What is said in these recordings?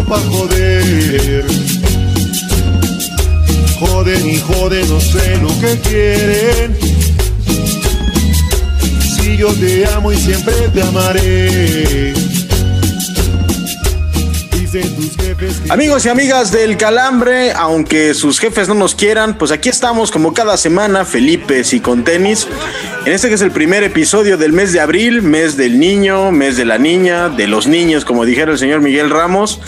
Solo pa' joder. Joden y joden, no sé lo que quieren. Si yo te amo y siempre te amaré. Amigos y amigas del Calambre, aunque sus jefes no nos quieran, pues aquí estamos como cada semana, Felipe y con tenis. En este que es el primer episodio del mes de abril, mes del niño, mes de la niña, de los niños, como dijera el señor Miguel Ramos.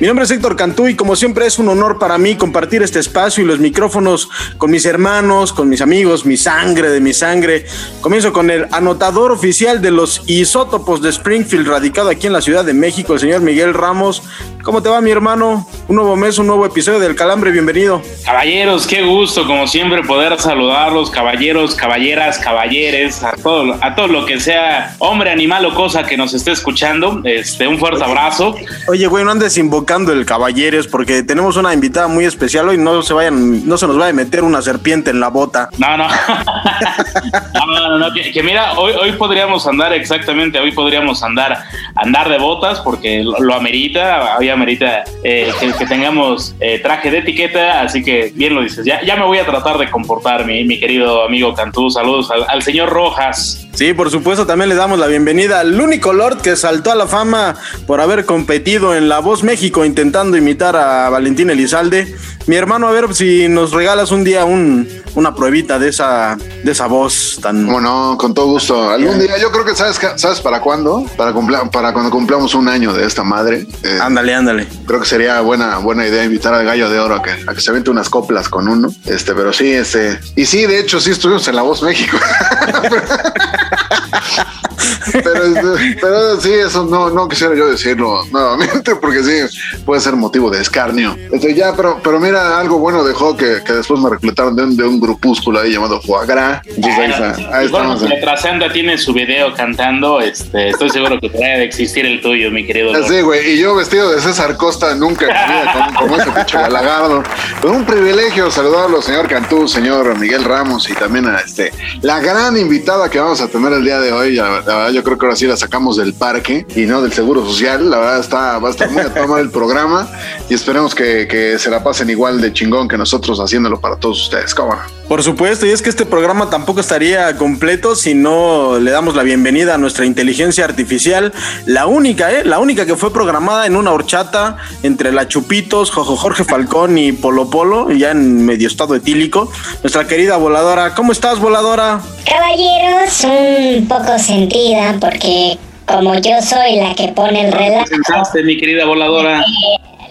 Mi nombre es Héctor Cantú y como siempre es un honor para mí compartir este espacio y los micrófonos con mis hermanos, con mis amigos, mi sangre de mi sangre. Comienzo con el anotador oficial de los isótopos de Springfield, radicado aquí en la Ciudad de México, el señor Miguel Ramos. ¿Cómo te va, mi hermano? Un nuevo mes, un nuevo episodio del Calambre, bienvenido. Caballeros, qué gusto, como siempre, poder saludarlos, caballeros, caballeras, caballeres, a todo, a todo lo que sea hombre, animal o cosa que nos esté escuchando. Este, un fuerte abrazo. Oye, güey, no andes invocando el caballeros porque tenemos una invitada muy especial hoy. No se vayan, no se nos vaya a meter una serpiente en la bota. No, no. no, no, no, que, que mira, hoy, hoy podríamos andar exactamente, hoy podríamos andar, andar de botas porque lo, lo amerita, hoy amerita eh, que, que tengamos eh, traje de etiqueta, así que bien lo dices. Ya, ya me voy a tratar de comportar, mi, mi querido amigo Cantú. Saludos al, al señor Rojas. Sí, por supuesto, también le damos la bienvenida al único Lord que saltó a la fama por haber competido en La Voz México intentando imitar a Valentín Elizalde. Mi hermano, a ver si nos regalas un día un, una pruebita de esa, de esa voz tan... Cómo no, con todo gusto. Algún día, yo creo que sabes, sabes para cuándo, para cumpla- para cuando cumplamos un año de esta madre. Eh, Ándale, ándale. creo que sería buena, buena idea invitar al gallo de oro a que, a que se aviente unas coplas con uno. Este, pero sí, este, y sí, de hecho, sí estuvimos en La Voz México. pero, este, pero sí, eso no, no quisiera yo decirlo nuevamente, porque sí puede ser motivo de escarnio. Este, ya, pero, pero mira, algo bueno dejó que, que después me reclutaron de un, de un grupúsculo ahí llamado Foie Gras. Entonces ahí, está, ahí bueno, estamos. Trasanda tiene su video cantando, este, estoy seguro que debe de existir el tuyo, mi querido. Sí, güey, y yo vestido de César Costa nunca como, como ese pinche balagardo. Pero un privilegio saludarlo, señor Cantú, señor Miguel Ramos y también a este, la gran invitada que vamos a tener el día de hoy. La, la verdad, yo creo que ahora sí la sacamos del parque y no del Seguro Social. La verdad, está, va a estar muy a tomar el programa y esperemos que, que se la pasen igual de chingón que nosotros haciéndolo para todos ustedes. ¿Cómo no? Por supuesto, y es que este programa tampoco estaría completo si no le damos la bienvenida a nuestra inteligencia artificial, la única, ¿eh? La única que fue programada en una horchata entre la Chupitos, Jojo Jorge Falcón y Polo Polo, ya en medio estado etílico. Nuestra querida voladora, ¿cómo estás, voladora? Caballeros, un poco sentida porque como yo soy la que pone el ¿Qué relajo, pensaste, mi querida voladora?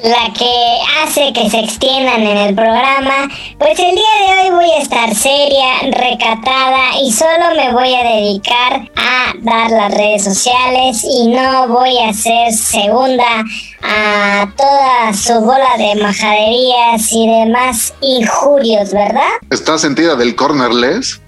La que hace que se extiendan en el programa, pues el día de hoy voy a estar seria, recatada y solo me voy a dedicar a dar las redes sociales y no voy a ser segunda a toda su bola de majaderías y demás injurios, ¿verdad? ¿Está sentida del cornerless?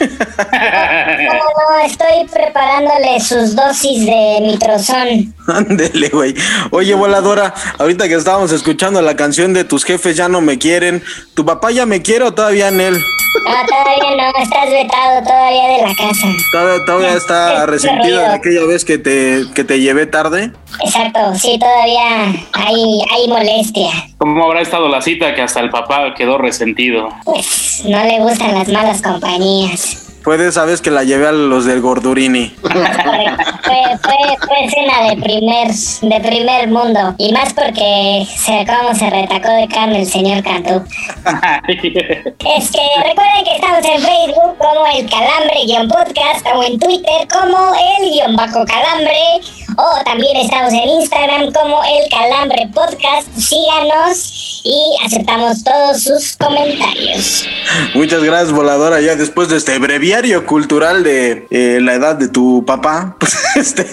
No, no, estoy preparándole sus dosis de mitrozón. Ándele, güey. Oye, voladora, ahorita que estábamos escuchando la canción de tus jefes ya no me quieren, ¿tu papá ya me quiere o todavía en él? No, todavía no, estás vetado todavía de la casa. ¿Todavía, todavía está Qué resentido de aquella vez que te, que te llevé tarde? Exacto, sí, todavía hay, hay molestia. ¿Cómo habrá estado la cita que hasta el papá quedó resentido? Pues no le gustan las malas compañías. Fue de esa vez que la llevé a los del Gordurini. fue, fue, fue escena de primer, de primer mundo. Y más porque se, cómo se retacó de carne el señor Cantú. es que recuerden que estamos en Facebook como el Calambre-podcast o en Twitter como el-calambre o también estamos en Instagram como El Calambre Podcast. Síganos y aceptamos todos sus comentarios. Muchas gracias, voladora. Ya después de este breviario cultural de eh, la edad de tu papá, pues este,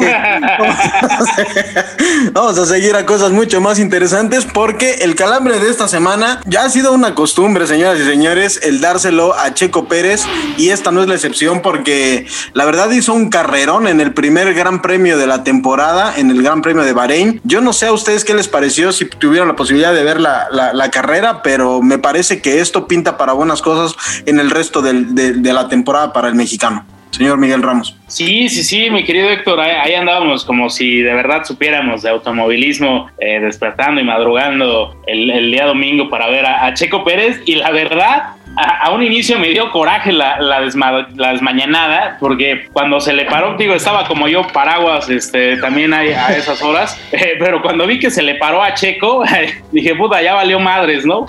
vamos a seguir a cosas mucho más interesantes porque el calambre de esta semana ya ha sido una costumbre, señoras y señores, el dárselo a Checo Pérez y esta no es la excepción porque la verdad hizo un carrerón en el primer Gran Premio de la temporada en el Gran Premio de Bahrein. Yo no sé a ustedes qué les pareció si tuvieron la posibilidad de ver la, carrera, pero me parece que esto pinta para buenas cosas en el resto de, la temporada para el mexicano. Señor Miguel Ramos. Sí, sí, sí, mi querido Héctor, ahí, andábamos como si de verdad supiéramos de automovilismo, eh, despertando y madrugando el, día domingo para ver a Checo Pérez y la verdad a, un inicio me dio coraje la, la, desmañanada, porque cuando se le paró, digo, estaba como yo, paraguas, este, también hay a esas horas, eh, pero cuando vi que se le paró a Checo, dije, puta, ya valió madres, ¿no?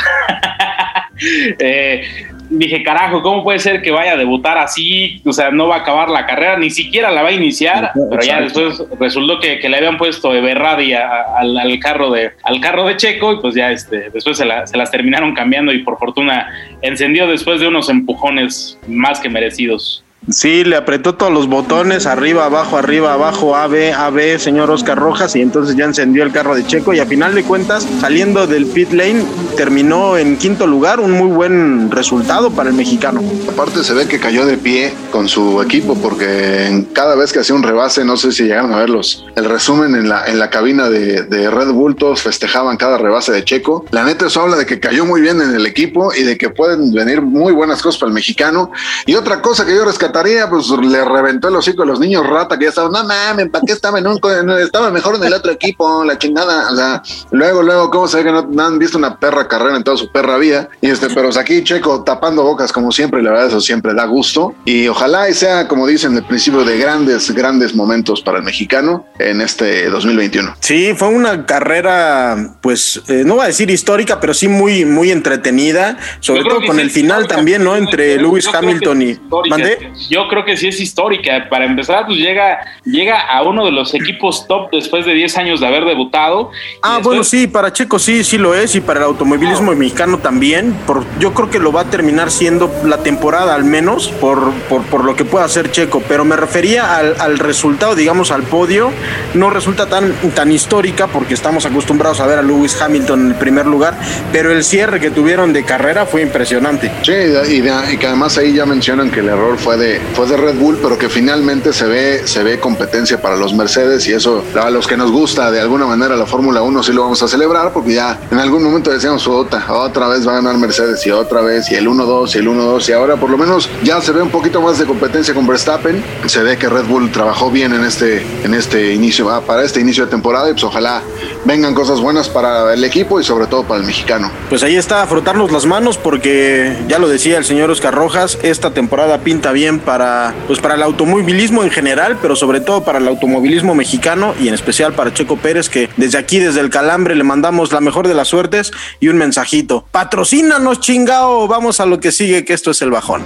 eh, dije, carajo, ¿cómo puede ser que vaya a debutar así? O sea, no va a acabar la carrera, ni siquiera la va a iniciar, pero ya después resultó que, le habían puesto Everradi al, al, carro de, al carro de Checo y pues ya este, después se, se las terminaron cambiando y por fortuna encendió después de unos empujones más que merecidos. Sí, le apretó todos los botones, arriba, abajo, arriba, abajo, A, B, A, B, señor Oscar Rojas, y entonces ya encendió el carro de Checo y a final de cuentas, saliendo del pit lane, terminó en quinto lugar, un muy buen resultado para el mexicano. Aparte se ve que cayó de pie con su equipo, porque cada vez que hacía un rebase, no sé si llegaron a verlos, el resumen en la, en la cabina de, de Red Bull, todos festejaban cada rebase de Checo. La neta eso habla de que cayó muy bien en el equipo y de que pueden venir muy buenas cosas para el mexicano. Y otra cosa que yo rescaté pues le reventó el hocico a los niños rata que ya estaban, no mames, ¿para qué estaba en un, estaba mejor en el otro equipo, la chingada, o sea, luego, luego, ¿cómo se ve que no, han visto una perra carrera en toda su perra vida? Y este, pero aquí Checo tapando bocas como siempre, y la verdad eso siempre da gusto, y ojalá y sea, como dicen, el principio de grandes, grandes momentos para el mexicano en este 2021. Sí, fue una carrera, pues, eh, no voy a decir histórica, pero sí muy, muy entretenida, sobre todo con el final también, ¿no? Entre Lewis Hamilton y... ¿Mandé? Yo creo que sí es histórica. Para empezar, pues llega, llega a uno de los equipos top después de 10 años de haber debutado. Ah, bueno, sí, para Checo sí, sí lo es, y para el automovilismo mexicano también. Por, yo creo que lo va a terminar siendo la temporada al menos, por, por, por lo que pueda hacer Checo. Pero me refería al, al, resultado, digamos, al podio. No resulta tan, tan histórica porque estamos acostumbrados a ver a Lewis Hamilton en el primer lugar, pero el cierre que tuvieron de carrera fue impresionante. Sí, y, y que además ahí ya mencionan que el error fue de fue de Red Bull, pero que finalmente se ve, se ve competencia para los Mercedes y eso a los que nos gusta de alguna manera la Fórmula 1 sí lo vamos a celebrar porque ya en algún momento decíamos otra, otra vez va a ganar Mercedes y otra vez y el 1-2 y el 1-2 y ahora por lo menos ya se ve un poquito más de competencia con Verstappen, se ve que Red Bull trabajó bien en este, en este inicio, ah, para este inicio de temporada y pues ojalá vengan cosas buenas para el equipo y sobre todo para el mexicano. Pues ahí está, frotarnos las manos porque ya lo decía el señor Oscar Rojas, esta temporada pinta bien para, pues para el automovilismo en general, pero sobre todo para el automovilismo mexicano y en especial para Checo Pérez, que desde aquí, desde el Calambre, le mandamos la mejor de las suertes y un mensajito. Patrocínanos, chingao, vamos a lo que sigue, que esto es el bajón.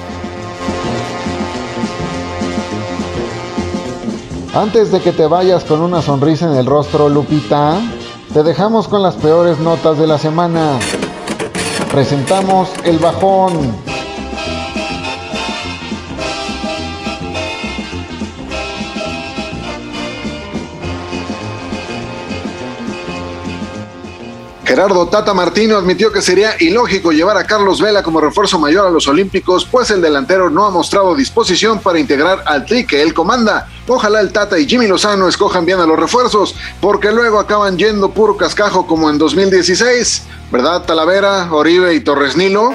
Antes de que te vayas con una sonrisa en el rostro, Lupita, te dejamos con las peores notas de la semana. Presentamos el bajón. Gerardo Tata Martino admitió que sería ilógico llevar a Carlos Vela como refuerzo mayor a los Olímpicos, pues el delantero no ha mostrado disposición para integrar al tri que él comanda. Ojalá el Tata y Jimmy Lozano escojan bien a los refuerzos, porque luego acaban yendo puro cascajo como en 2016, ¿verdad Talavera, Oribe y Torres Nilo?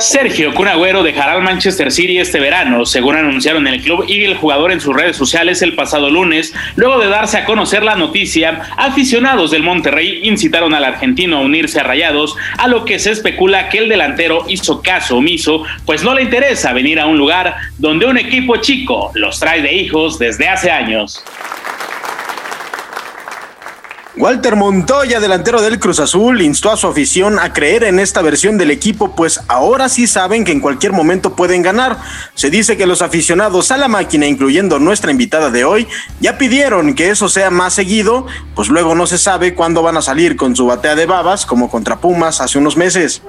Sergio Cunagüero dejará al Manchester City este verano, según anunciaron el club y el jugador en sus redes sociales el pasado lunes. Luego de darse a conocer la noticia, aficionados del Monterrey incitaron al argentino a unirse a Rayados, a lo que se especula que el delantero hizo caso omiso, pues no le interesa venir a un lugar donde un equipo chico los trae de hijos desde hace años. Walter Montoya, delantero del Cruz Azul, instó a su afición a creer en esta versión del equipo, pues ahora sí saben que en cualquier momento pueden ganar. Se dice que los aficionados a la máquina, incluyendo nuestra invitada de hoy, ya pidieron que eso sea más seguido, pues luego no se sabe cuándo van a salir con su batea de babas, como contra Pumas hace unos meses.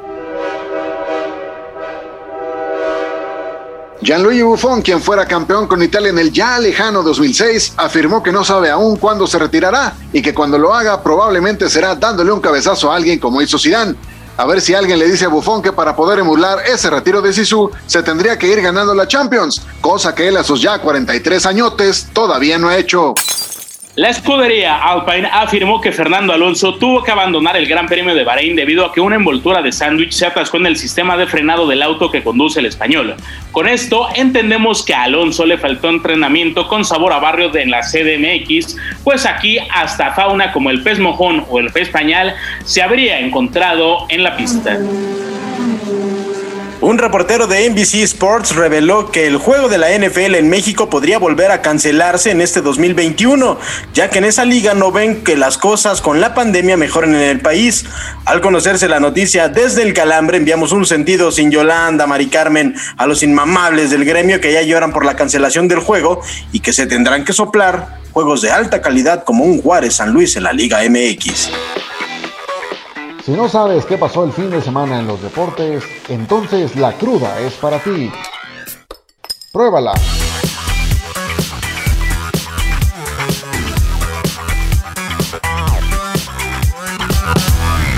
Gianluigi Buffon, quien fuera campeón con Italia en el ya lejano 2006, afirmó que no sabe aún cuándo se retirará y que cuando lo haga probablemente será dándole un cabezazo a alguien como hizo Zidane. A ver si alguien le dice a Buffon que para poder emular ese retiro de Sisu se tendría que ir ganando la Champions, cosa que él a sus ya 43 añotes todavía no ha hecho. La escudería Alpine afirmó que Fernando Alonso tuvo que abandonar el Gran Premio de Bahrein debido a que una envoltura de sándwich se atascó en el sistema de frenado del auto que conduce el español. Con esto entendemos que a Alonso le faltó entrenamiento con sabor a barrio de la CDMX, pues aquí hasta fauna como el pez mojón o el pez pañal se habría encontrado en la pista. Un reportero de NBC Sports reveló que el juego de la NFL en México podría volver a cancelarse en este 2021, ya que en esa liga no ven que las cosas con la pandemia mejoren en el país. Al conocerse la noticia desde el calambre, enviamos un sentido sin Yolanda, Mari Carmen, a los inmamables del gremio que ya lloran por la cancelación del juego y que se tendrán que soplar juegos de alta calidad como un Juárez San Luis en la Liga MX. Si no sabes qué pasó el fin de semana en los deportes, entonces la cruda es para ti. Pruébala.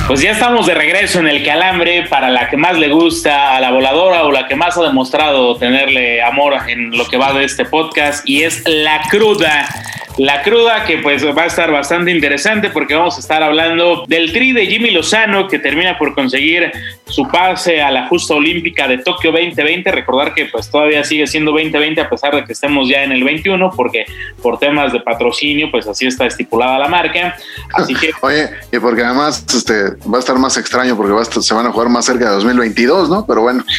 Pues ya estamos de regreso en el calambre para la que más le gusta a la voladora o la que más ha demostrado tenerle amor en lo que va de este podcast y es la cruda. La cruda que pues va a estar bastante interesante porque vamos a estar hablando del tri de Jimmy Lozano que termina por conseguir su pase a la justa olímpica de Tokio 2020. Recordar que pues todavía sigue siendo 2020 a pesar de que estemos ya en el 21 porque por temas de patrocinio pues así está estipulada la marca. Así que... Oye, y porque además este, va a estar más extraño porque va a estar- se van a jugar más cerca de 2022, ¿no? Pero bueno.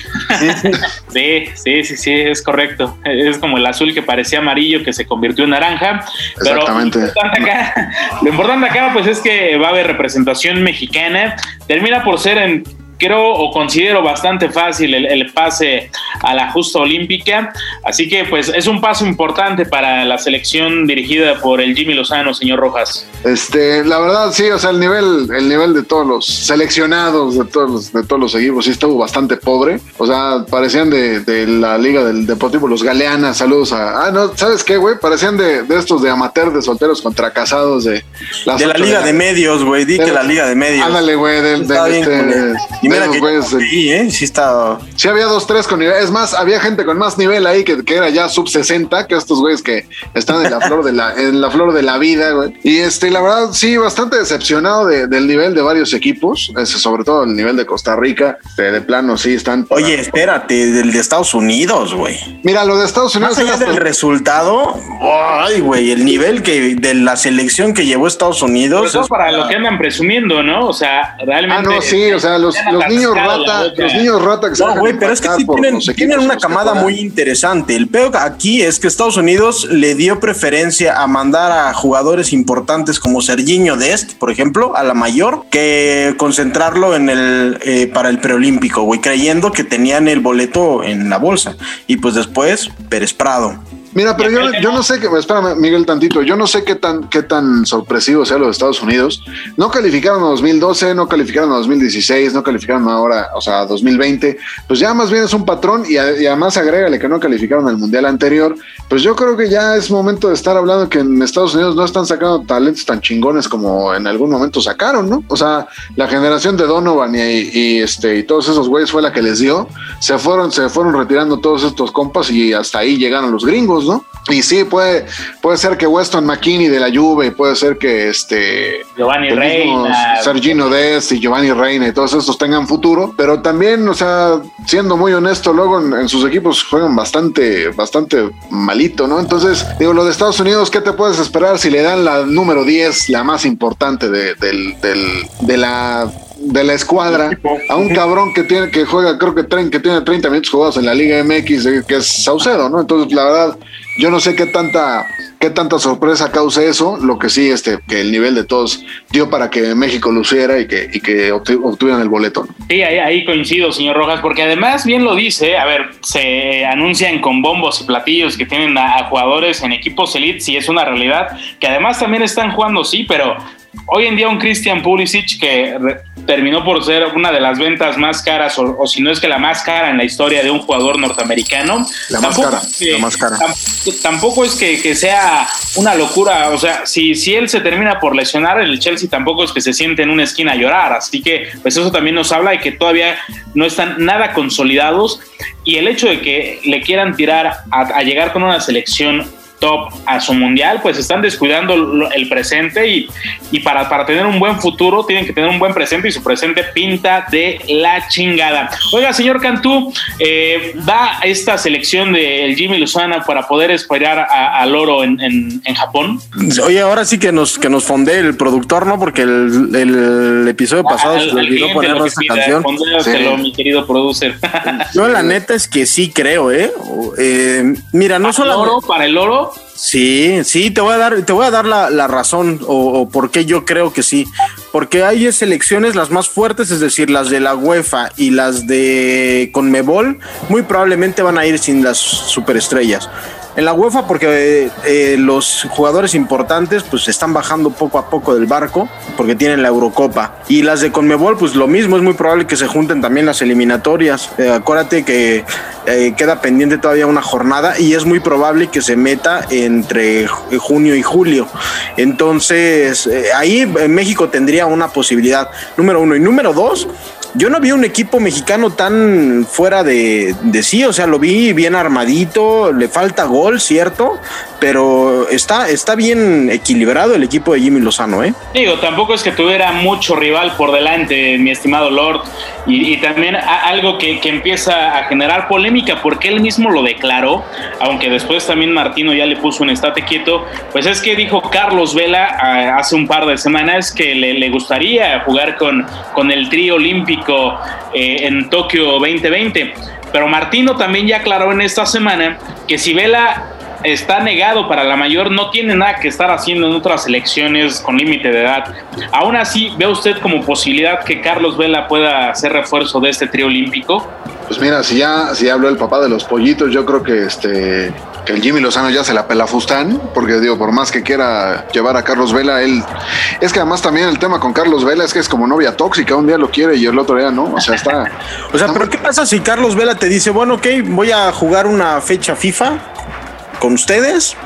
Sí, sí, sí, sí, es correcto. Es como el azul que parecía amarillo que se convirtió en naranja. Pero Exactamente. Lo importante, acá, lo importante acá, pues es que va a haber representación mexicana. Termina por ser en creo o considero bastante fácil el, el pase a la justa olímpica. Así que pues es un paso importante para la selección dirigida por el Jimmy Lozano, señor Rojas. Este, la verdad, sí, o sea, el nivel, el nivel de todos los seleccionados de todos los, de todos los equipos sí estuvo bastante pobre. O sea, parecían de, de la Liga del Deportivo Los Galeanas. Saludos a. Ah, no, ¿sabes qué, güey? Parecían de, de estos de amateur de solteros contra casados de las De la Liga de Medios, güey. Di que la Liga de Medios. Ándale, güey, del, bien, este, esos que güeyes, sí, ¿eh? Sí está... Sí, había dos, tres con nivel. Es más, había gente con más nivel ahí que, que era ya sub 60 que estos güeyes que están en la flor de la, en la flor de la vida, güey. Y este, la verdad, sí, bastante decepcionado de- del nivel de varios equipos, ese, sobre todo el nivel de Costa Rica. De, de plano, sí, están. Oye, espérate, del de Estados Unidos, güey. Mira, lo de Estados Unidos. Más allá es del hasta- resultado, ay, güey, el nivel que de la selección que llevó Estados Unidos. todo es- para lo que andan presumiendo, ¿no? O sea, realmente. Ah, no, sí, o sea, los, los niños rata, los niños rata que se No, güey, pero es que sí tienen, una camada muy interesante. El peor aquí es que Estados Unidos le dio preferencia a mandar a jugadores importantes como Serginho Dest, por ejemplo, a la mayor, que concentrarlo en el eh, para el preolímpico, güey, creyendo que tenían el boleto en la bolsa. Y pues después, Pérez Prado. Mira, pero yo, yo no sé que, espérame, Miguel, tantito, yo no sé qué tan, qué tan sorpresivo sea lo de Estados Unidos. No calificaron a 2012, no calificaron a 2016, no calificaron ahora, o sea, a 2020. Pues ya más bien es un patrón y, a- y además agrégale que no calificaron al mundial anterior. Pues yo creo que ya es momento de estar hablando que en Estados Unidos no están sacando talentos tan chingones como en algún momento sacaron, ¿no? O sea, la generación de Donovan y, y, este, y todos esos güeyes fue la que les dio. Se fueron, se fueron retirando todos estos compas y hasta ahí llegaron los gringos, Y sí, puede, puede ser que Weston McKinney de la Juve, puede ser que este Giovanni Reina. Sergino Dest y Giovanni Reina y todos estos tengan futuro, pero también, o sea, siendo muy honesto, luego en, en sus equipos juegan bastante, bastante malito, ¿no? Entonces, digo, lo de Estados Unidos, ¿qué te puedes esperar si le dan la número 10, la más importante de, del, del- de la de la escuadra a un cabrón que tiene que juega creo que, que tiene 30 minutos jugados en la Liga MX eh, que es Saucedo, ¿no? Entonces, la verdad, yo no sé qué tanta qué tanta sorpresa cause eso, lo que sí este que el nivel de todos dio para que México luciera y que y que obtu- obtuvieran el boleto. ¿no? Sí, ahí, ahí coincido, señor Rojas, porque además, bien lo dice, a ver, se anuncian con bombos y platillos que tienen a, a jugadores en equipos elite, sí es una realidad, que además también están jugando, sí, pero hoy en día un Christian Pulisic que terminó por ser una de las ventas más caras, o, o si no es que la más cara en la historia de un jugador norteamericano. La más cara, es que- la más cara. tam- tampoco es que, que sea una locura, o sea, si, si él se termina por lesionar, el Chelsea tampoco es que se siente en una esquina a llorar, así que pues eso también nos habla de que todavía no están nada consolidados y el hecho de que le quieran tirar a, a llegar con una selección top a su mundial, pues están descuidando el presente y, y para, para tener un buen futuro tienen que tener un buen presente y su presente pinta de la chingada. Oiga, señor Cantú, eh, da esta selección del Jimmy Lozana para poder esperar al oro en, en- en Japón. Oye, ahora sí que nos, que nos fondé el productor, ¿no? Porque el, el episodio pasado se Al- olvidó ponernos esta pida, canción. Sí. mi querido producer. Yo la neta es que sí creo, ¿eh? Eh, mira, no ¿Para el solo oro? ¿Para el oro? Sí, sí, te voy a dar, te voy a dar la, la razón o, o por qué yo creo que sí. Porque hay selecciones las más fuertes, es decir, las de la UEFA y las de Conmebol, muy probablemente van a ir sin las superestrellas. En la UEFA porque eh, los jugadores importantes pues están bajando poco a poco del barco porque tienen la Eurocopa. Y las de Conmebol pues lo mismo, es muy probable que se junten también las eliminatorias. Eh, acuérdate que eh, queda pendiente todavía una jornada y es muy probable que se meta entre ju- junio y julio. Entonces eh, ahí eh, México tendría una posibilidad, número uno. Y número dos, yo no vi un equipo mexicano tan fuera de, de sí, o sea, lo vi bien armadito, le falta gol, cierto, pero está, está bien equilibrado el equipo de Jimmy Lozano, ¿eh? Digo, tampoco es que tuviera mucho rival por delante, mi estimado Lord, y, también algo que, que empieza a generar polémica, porque él mismo lo declaró, aunque después también Martino ya le puso un estate quieto, pues es que dijo Carlos Vela ah, hace un par de semanas que le, le gustaría jugar con, con el trío olímpico eh, en Tokio 2020. Pero Martino también ya aclaró en esta semana que si Vela está negado para la mayor, no tiene nada que estar haciendo en otras elecciones con límite de edad. Aún así, ¿ve usted como posibilidad que Carlos Vela pueda ser refuerzo de este trío olímpico? Pues mira, si ya, si habló el papá de los pollitos, yo creo que este que el Jimmy Lozano ya se la pela Fustán, porque digo, por más que quiera llevar a Carlos Vela, él es que además también el tema con Carlos Vela es que es como novia tóxica, un día lo quiere y el otro día no, o sea, está O sea, está pero muy- ¿qué pasa si Carlos Vela te dice, bueno, ok, voy a jugar una fecha FIFA con ustedes?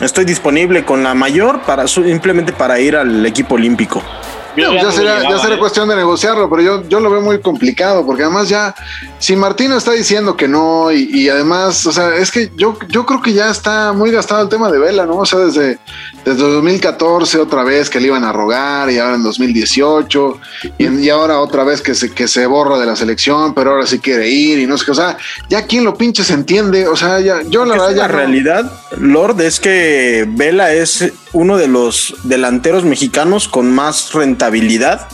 Estoy disponible con la mayor para simplemente para ir al equipo olímpico. Yo No, ya sería, ya ¿eh? cuestión de negociarlo, pero yo, yo lo veo muy complicado, porque además ya, si Martino está diciendo que no, y, y además, o sea, es que yo, yo creo que ya está muy gastado el tema de Vela, ¿no? O sea, desde, desde 2014 otra vez que le iban a rogar, y ahora en 2018, y, y ahora otra vez que se, que se borra de la selección, pero ahora sí quiere ir, y no sé qué, o sea, ya quien lo pinche se entiende, o sea, ya, yo la verdad la no- realidad, Lord, es que Vela es uno de los delanteros mexicanos con más rentabilidad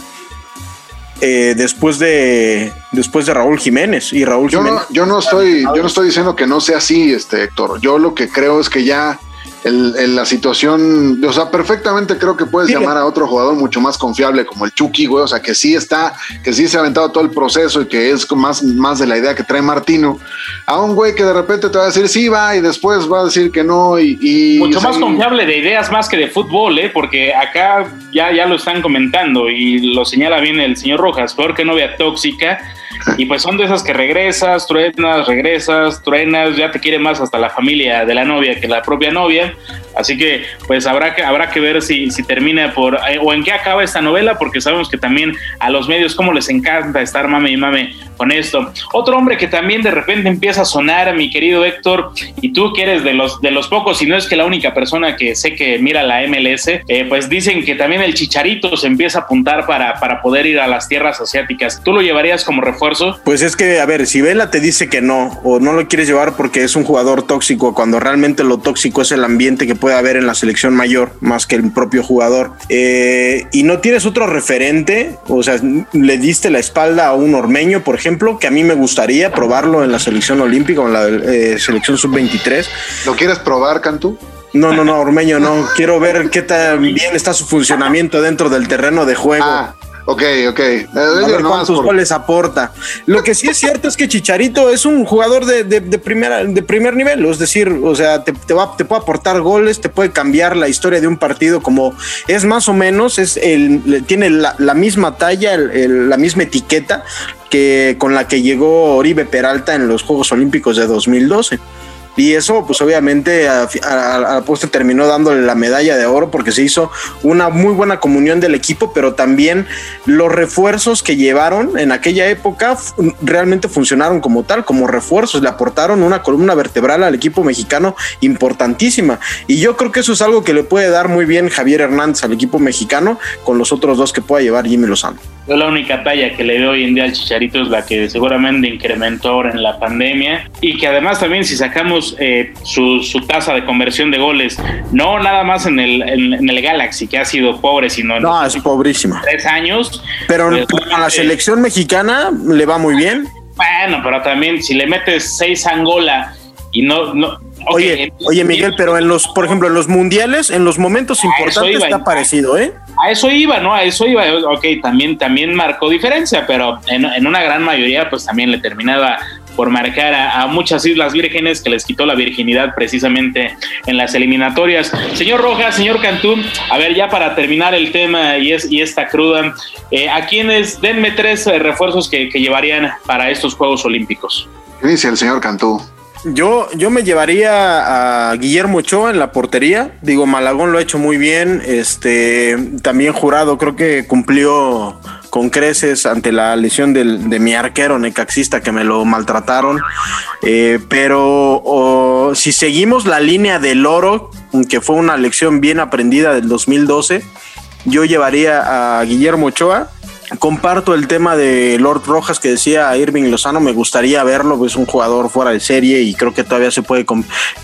eh, después de después de Raúl Jiménez y Raúl Yo no, Jiménez. yo no estoy, yo no estoy diciendo que no sea así, este Héctor. Yo lo que creo es que ya el, el- la situación, o sea, perfectamente creo que puedes llamar a otro jugador mucho más confiable como el Chucky, güey. O sea, que sí está, que sí se ha aventado todo el proceso y que es más, más de la idea que trae Martino. A un güey que de repente te va a decir sí va y después va a decir que no y, y- Mucho más confiable de ideas más que de fútbol, ¿eh? porque acá ya, ya lo están comentando y lo señala bien el señor Rojas, peor que novia tóxica. Y pues son de esas que regresas, truenas, regresas, truenas, ya te quiere más hasta la familia de la novia que la propia novia. 2012. Así que pues habrá que, habrá que ver si, si termina por eh, o en qué acaba esta novela, porque sabemos que también a los medios como les encanta estar mame y mame con esto. Otro hombre que también de repente empieza a sonar, mi querido Héctor, y tú que eres de los, de los pocos, y no es que la única persona que sé que mira la MLS, eh, pues dicen que también el chicharito se empieza a apuntar para, para poder ir a las tierras asiáticas. ¿Tú lo llevarías como refuerzo? Pues es que, a ver, si Vela te dice que no, o no lo quieres llevar porque es un jugador tóxico, cuando realmente lo tóxico es el ambiente que puede haber en la selección mayor, más que el propio jugador, eh, y no tienes otro referente, o sea, le diste la espalda a un ormeño, por ejemplo, que a mí me gustaría probarlo en la selección olímpica o en la eh, selección sub-23. ¿Lo quieres probar, Cantú? No, no, no, Ormeño, no. Quiero ver qué tan bien está su funcionamiento dentro del terreno de juego. Ah, ok, ok. Eh, A ver cuántos por- goles aporta. Lo que sí es cierto es que Chicharito es un jugador de, de- de primera, de primer nivel. Es decir, o sea, te, te va, te puede aportar goles, te puede cambiar la historia de un partido como es más o menos, es el, tiene la, la misma talla, el- el- la misma etiqueta que con la que llegó Oribe Peralta en los Juegos Olímpicos de 2012. Y eso, pues obviamente, a, a- a la postre terminó dándole la medalla de oro porque se hizo una muy buena comunión del equipo, pero también los refuerzos que llevaron en aquella época realmente funcionaron como tal, como refuerzos, le aportaron una columna vertebral al equipo mexicano importantísima. Y yo creo que eso es algo que le puede dar muy bien Javier Hernández al equipo mexicano con los otros dos que pueda llevar Jimmy Lozano. Yo la única talla que le veo hoy en día al Chicharito es la que seguramente incrementó ahora en la pandemia y que además también si sacamos eh, su, su tasa de conversión de goles, no nada más en el, en, en el Galaxy, que ha sido pobre, sino en No, los es pobrísima. tres años. Pero pues, pero a la eh, selección mexicana le va muy bien. Bueno, pero también si le metes seis a Angola y no... Oye, oye Miguel, pero en los, por ejemplo, en los mundiales, en los momentos importantes iba, está parecido, ¿eh? A eso iba, ¿no? A eso iba. Ok, también, también marcó diferencia, pero en, en una gran mayoría, pues también le terminaba por marcar a, a muchas Islas Vírgenes que les quitó la virginidad precisamente en las eliminatorias. Señor Rojas, señor Cantú, a ver, ya para terminar el tema y, es, y esta cruda, eh, ¿a quiénes? Denme tres eh, refuerzos que, que llevarían para estos Juegos Olímpicos. Inicia el señor Cantú. Yo, yo me llevaría a Guillermo Ochoa en la portería. Digo, Malagón lo ha hecho muy bien. Este, también jurado, creo que cumplió con creces ante la lesión de mi arquero necaxista que me lo maltrataron. Eh, pero si seguimos la línea del oro, que fue una lección bien aprendida del 2012, yo llevaría a Guillermo Ochoa. Comparto el tema de Lord Rojas que decía Irving Lozano, me gustaría verlo, es un jugador fuera de serie y creo que todavía se puede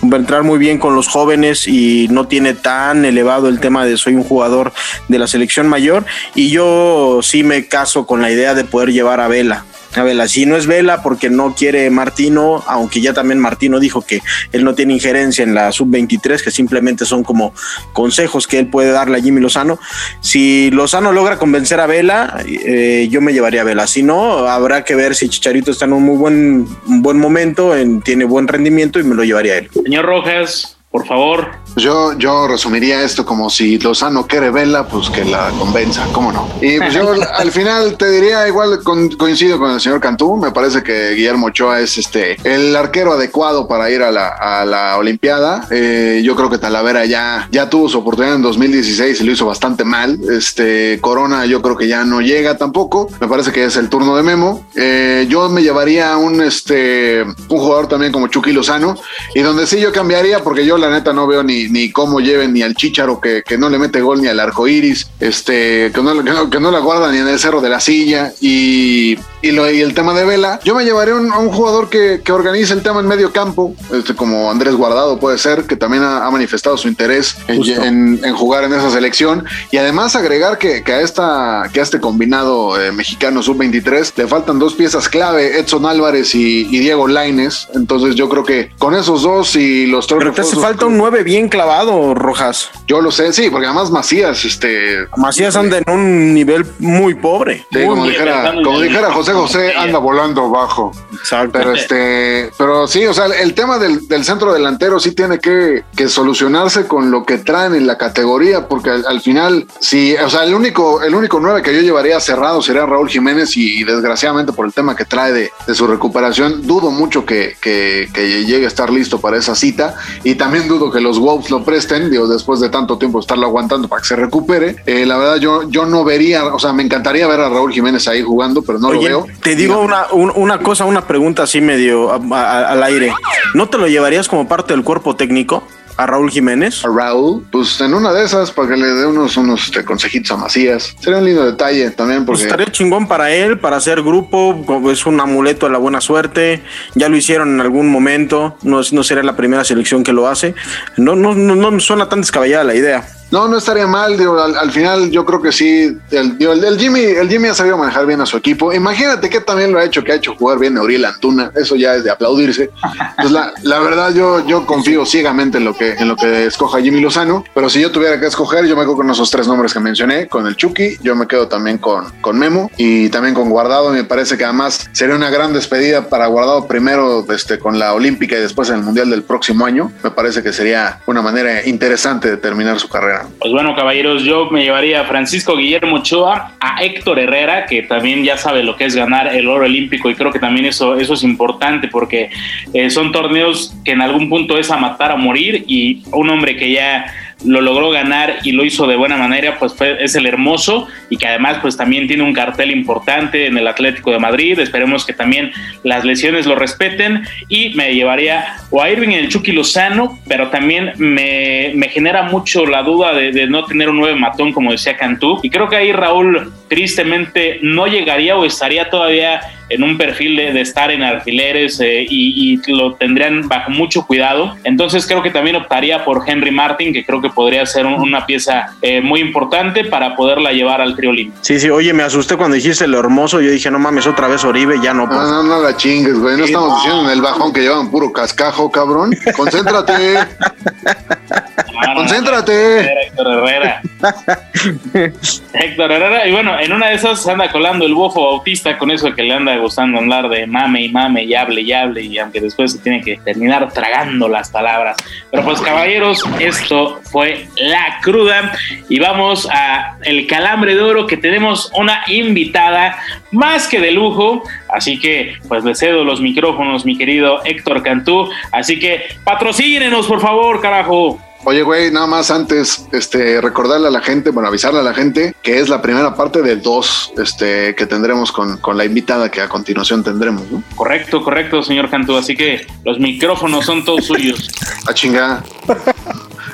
entrar muy bien con los jóvenes y no tiene tan elevado el tema de soy un jugador de la selección mayor y yo sí me caso con la idea de poder llevar a Vela. A Vela, si no es Vela porque no quiere Martino, aunque ya también Martino dijo que él no tiene injerencia en la sub-23, que simplemente son como consejos que él puede darle a Jimmy Lozano. Si Lozano logra convencer a Vela, eh, yo me llevaría a Vela. Si no, habrá que ver si Chicharito está en un muy buen, un buen momento, en- tiene buen rendimiento y me lo llevaría a él. Señor Rojas, por favor. Yo, yo resumiría esto como si Lozano quiere vela, pues que la convenza, ¿cómo no? Y pues yo al final te diría, igual con- coincido con el señor Cantú, me parece que Guillermo Ochoa es este el arquero adecuado para ir a la, a la Olimpiada. Eh, yo creo que Talavera ya, ya tuvo su oportunidad en 2016 y lo hizo bastante mal. Este Corona yo creo que ya no llega tampoco. Me parece que es el turno de Memo. Eh, yo me llevaría a un, este, un jugador también como Chucky Lozano y donde sí yo cambiaría porque yo la neta no veo ni, ni cómo lleven ni al Chicharo que, que no le mete gol ni al arco iris, este, que no, que no, que no la guarda ni en el cerro de la silla y, y, lo, y el tema de Vela. Yo me llevaría a un, a un jugador que, que organice el tema en medio campo, este, como Andrés Guardado puede ser, que también ha, ha manifestado su interés en, Justo. en- en jugar en esa selección y además agregar que, que a, esta, que a este combinado eh, mexicano sub-23 le faltan dos piezas clave, Edson Álvarez y, y Diego Laines. Entonces yo creo que con esos dos y los tres Pero te hace falta un 9 bien clavado, Rojas. Yo lo sé, sí, porque además Macías, este, Macías anda en un nivel muy pobre. sí, Muy como dijera, como dijera José José anda volando bajo. Exacto. Pero este, pero sí, o sea, el tema del, del centro delantero sí tiene que, que solucionarse con lo que traen en la categoría, porque al, al final, sí, o sea, el único, el único nueve que yo llevaría cerrado sería Raúl Jiménez y, y desgraciadamente por el tema que trae de, de su recuperación, dudo mucho que, que, que llegue a estar listo para esa cita y también dudo que los Wolves lo presten, digo, después de tanto tiempo estarlo aguantando para que se recupere. Eh, la verdad, yo, yo no vería, o sea, me encantaría ver a Raúl Jiménez ahí jugando, pero no lo Oye, te digo una, un- una cosa, una pregunta así medio a- a- al aire. ¿No te lo llevarías como parte del cuerpo técnico a Raúl Jiménez? a Raúl, pues en una de esas para que le dé unos, unos este, consejitos a Macías. Sería un lindo detalle también Pues porque estaría chingón para él, para hacer grupo, es un amuleto de la buena suerte. Ya lo hicieron en algún momento, no, es- no será la primera selección que lo hace. No, no, no, no suena tan descabellada la idea. No, no estaría mal. Digo, al, al final yo creo que sí. El, el Jimmy, el Jimmy ha sabido manejar bien a su equipo. Imagínate que también lo ha hecho, que ha hecho jugar bien a Uriel Antuna. Eso ya es de aplaudirse. Pues la, la verdad, yo, yo confío ciegamente en lo que en lo que escoja Jimmy Lozano. Pero si yo tuviera que escoger, yo me quedo con esos tres nombres que mencioné, con el Chucky, yo me quedo también con, con Memo y también con Guardado. Me parece que además sería una gran despedida para Guardado primero este, con la Olímpica y después en el Mundial del próximo año. Me parece que sería una manera interesante de terminar su carrera. Pues bueno, caballeros, yo me llevaría a Francisco Guillermo Ochoa, a Héctor Herrera, que también ya sabe lo que es ganar el oro olímpico y creo que también eso, eso es importante porque eh, son torneos que en algún punto es a matar a morir y un hombre que ya lo logró ganar y lo hizo de buena manera, pues fue, es el hermoso y que además pues también tiene un cartel importante en el Atlético de Madrid. Esperemos que también las lesiones lo respeten y me llevaría o a Irving el Chucky Lozano, pero también me, me genera mucho la duda de, de no tener un nueve matón como decía Cantú y creo que ahí Raúl tristemente no llegaría o estaría todavía en un perfil de, de estar en alfileres eh, y, y lo tendrían bajo mucho cuidado. Entonces creo que también optaría por Henry Martin, que creo que podría ser un- una pieza eh, muy importante para poderla llevar al olímpico. Sí, sí, oye, me asusté cuando dijiste lo hermoso. Yo dije, no mames, otra vez Oribe, ya no. No, pues. no, no la chingues, güey. No estamos diciendo en el bajón que llevan puro cascajo, cabrón. Concéntrate. No, no, no, Concéntrate. Héctor Herrera. Héctor Herrera. Y bueno, en una de esas anda colando el bofo bautista con eso que le anda gustando hablar de mame y mame y hable y hable. Y aunque después se tiene que terminar tragando las palabras. Pero pues, caballeros, esto fue la cruda. Y vamos a el calambre de oro que tenemos una invitada más que de lujo. Así que, pues le cedo los micrófonos, mi querido Héctor Cantú. Así que patrocínenos, por favor, carajo. Oye, güey, nada más antes, este, recordarle a la gente, bueno, avisarle a la gente que es la primera parte de dos, este, que tendremos con, con la invitada que a continuación tendremos, ¿no? Correcto, correcto, señor Cantú. Así que los micrófonos son todos suyos. A chingada.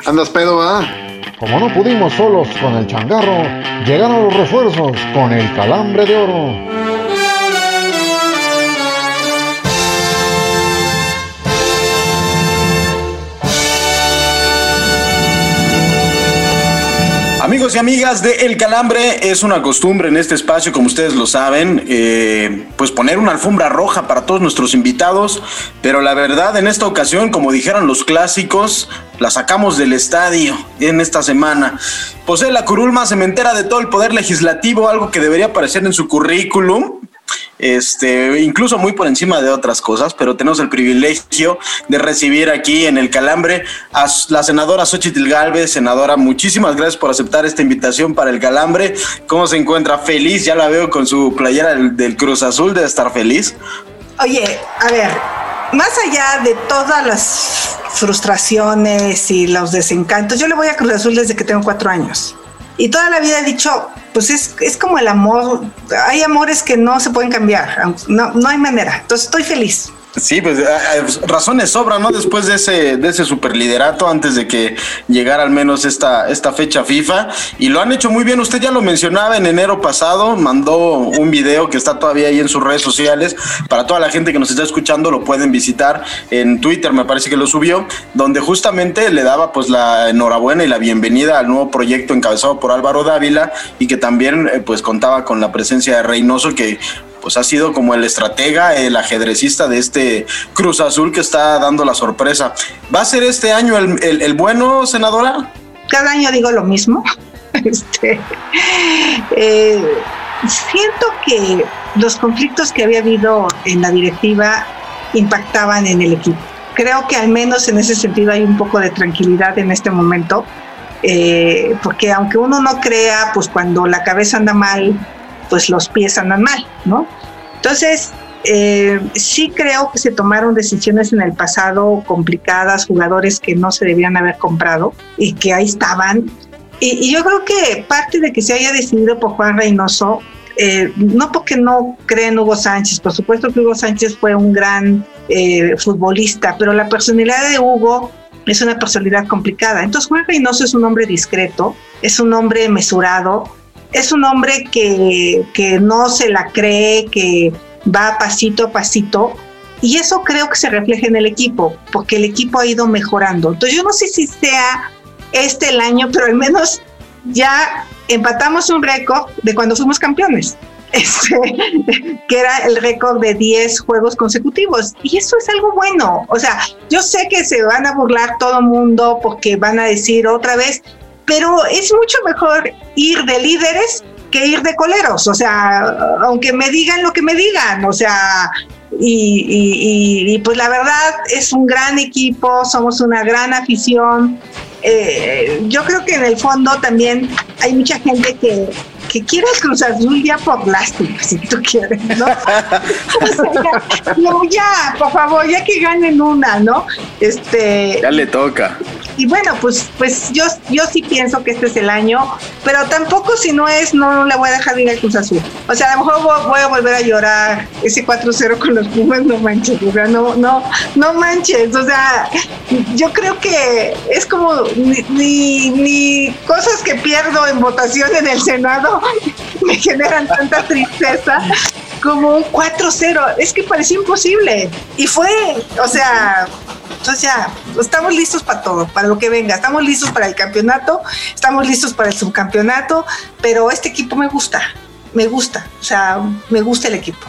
Andas pedo, ¿ah? Como no pudimos solos con el changarro, llegaron los refuerzos con el calambre de oro. Amigos y amigas de El Calambre, es una costumbre en este espacio, como ustedes lo saben, eh, pues poner una alfombra roja para todos nuestros invitados, pero la verdad en esta ocasión, como dijeron los clásicos, la sacamos del estadio en esta semana. Posee la curulma cementera de todo el poder legislativo, algo que debería aparecer en su currículum, este, incluso muy por encima de otras cosas, pero tenemos el privilegio de recibir aquí en el Calambre a la senadora Xochitl Galvez. Senadora, muchísimas gracias por aceptar esta invitación para el Calambre. ¿Cómo se encuentra? Feliz, ya la veo con su playera del, Cruz Azul, debe estar feliz. Oye, a ver, más allá de todas las frustraciones y los desencantos, yo le voy a Cruz Azul desde que tengo cuatro años. Y toda la vida he dicho, pues es, es como el amor, hay amores que no se pueden cambiar, no, no hay manera. Entonces estoy feliz. Sí, pues eh, eh, razones sobran, ¿no? Después de ese, de ese superliderato, antes de que llegara al menos esta, esta fecha FIFA. Y lo han hecho muy bien. Usted ya lo mencionaba en enero pasado, mandó un video que está todavía ahí en sus redes sociales. Para toda la gente que nos está escuchando, lo pueden visitar en Twitter, me parece que lo subió, donde justamente le daba pues la enhorabuena y la bienvenida al nuevo proyecto encabezado por Álvaro Dávila y que también eh, pues contaba con la presencia de Reynoso, que pues ha sido como el estratega, el ajedrecista de este Cruz Azul que está dando la sorpresa. ¿Va a ser este año el, el- bueno, senadora? Cada año digo lo mismo. Este, eh, siento que los conflictos que había habido en la directiva impactaban en el equipo. Creo que al menos en ese sentido hay un poco de tranquilidad en este momento, eh, porque aunque uno no crea, pues cuando la cabeza anda mal, pues los pies andan mal, ¿no? Entonces, eh, sí creo que se tomaron decisiones en el pasado complicadas, jugadores que no se debían haber comprado y que ahí estaban. Y, yo creo que parte de que se haya decidido por Juan Reynoso, eh, no porque no creen Hugo Sánchez, por supuesto que Hugo Sánchez fue un gran eh, futbolista, pero la personalidad de Hugo es una personalidad complicada. Entonces Juan Reynoso es un hombre discreto, es un hombre mesurado, es un hombre que, que no se la cree, que va pasito a pasito. Y eso creo que se refleja en el equipo, porque el equipo ha ido mejorando. Entonces yo no sé si sea este el año, pero al menos ya empatamos un récord de cuando fuimos campeones. Este, que era el récord de 10 juegos consecutivos. Y eso es algo bueno. O sea, yo sé que se van a burlar todo el mundo porque van a decir otra vez, pero es mucho mejor ir de líderes que ir de coleros, o sea, aunque me digan lo que me digan, o sea, y, pues la verdad es un gran equipo, somos una gran afición. Eh, yo creo que en el fondo también hay mucha gente que, que quiere Cruz Azul ya por lástima, si tú quieres, ¿no? no, ya, por favor, ya que ganen una, ¿no? Este. Ya le toca y bueno, pues, pues yo, yo sí pienso que este es el año, pero tampoco si no es, no le voy a dejar ir al Cruz Azul. O sea, a lo mejor voy, a volver a llorar ese 4-0 con los Pumas, no manches, no, no, no manches, o sea, yo creo que es como ni, ni cosas que pierdo en votación en el Senado me generan tanta tristeza como un 4-0. Es que parecía imposible. Y fue, o sea, entonces ya, estamos listos para todo, para lo que venga. Estamos listos para el campeonato, estamos listos para el subcampeonato, pero este equipo me gusta, me gusta, o sea, me gusta el equipo.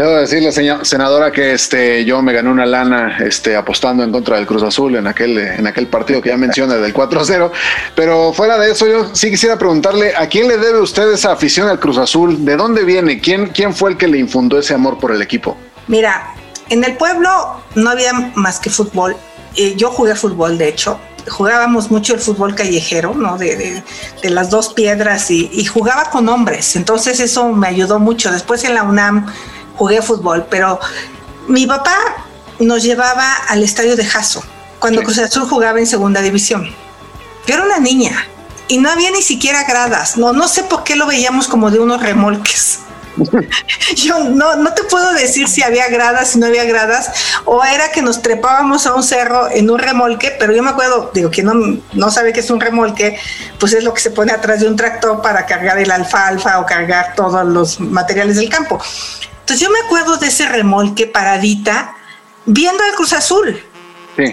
Debo decirle, senadora, que este, yo me gané una lana este, apostando en contra del Cruz Azul en aquel, en aquel partido que ya menciona del 4-0. Pero fuera de eso, yo sí quisiera preguntarle, ¿a quién le debe usted esa afición al Cruz Azul? ¿De dónde viene? ¿Quién, quién fue el que le infundó ese amor por el equipo? Mira, en el pueblo no había más que fútbol. Eh, yo jugué fútbol, de hecho. Jugábamos mucho el fútbol callejero, ¿no? De, las dos piedras y, jugaba con hombres. Entonces eso me ayudó mucho. Después en la UNAM jugué fútbol, pero mi papá nos llevaba al estadio de Jaso cuando Cruz Azul jugaba en segunda división. Yo era una niña y no había ni siquiera gradas. No, no sé por qué lo veíamos como de unos remolques. Yo no, no te puedo decir si había gradas, si no había gradas, o era que nos trepábamos a un cerro en un remolque, pero yo me acuerdo, digo, que no, no sabe que es un remolque, pues es lo que se pone atrás de un tractor para cargar el alfalfa o cargar todos los materiales del campo. Entonces yo me acuerdo de ese remolque paradita viendo al Cruz Azul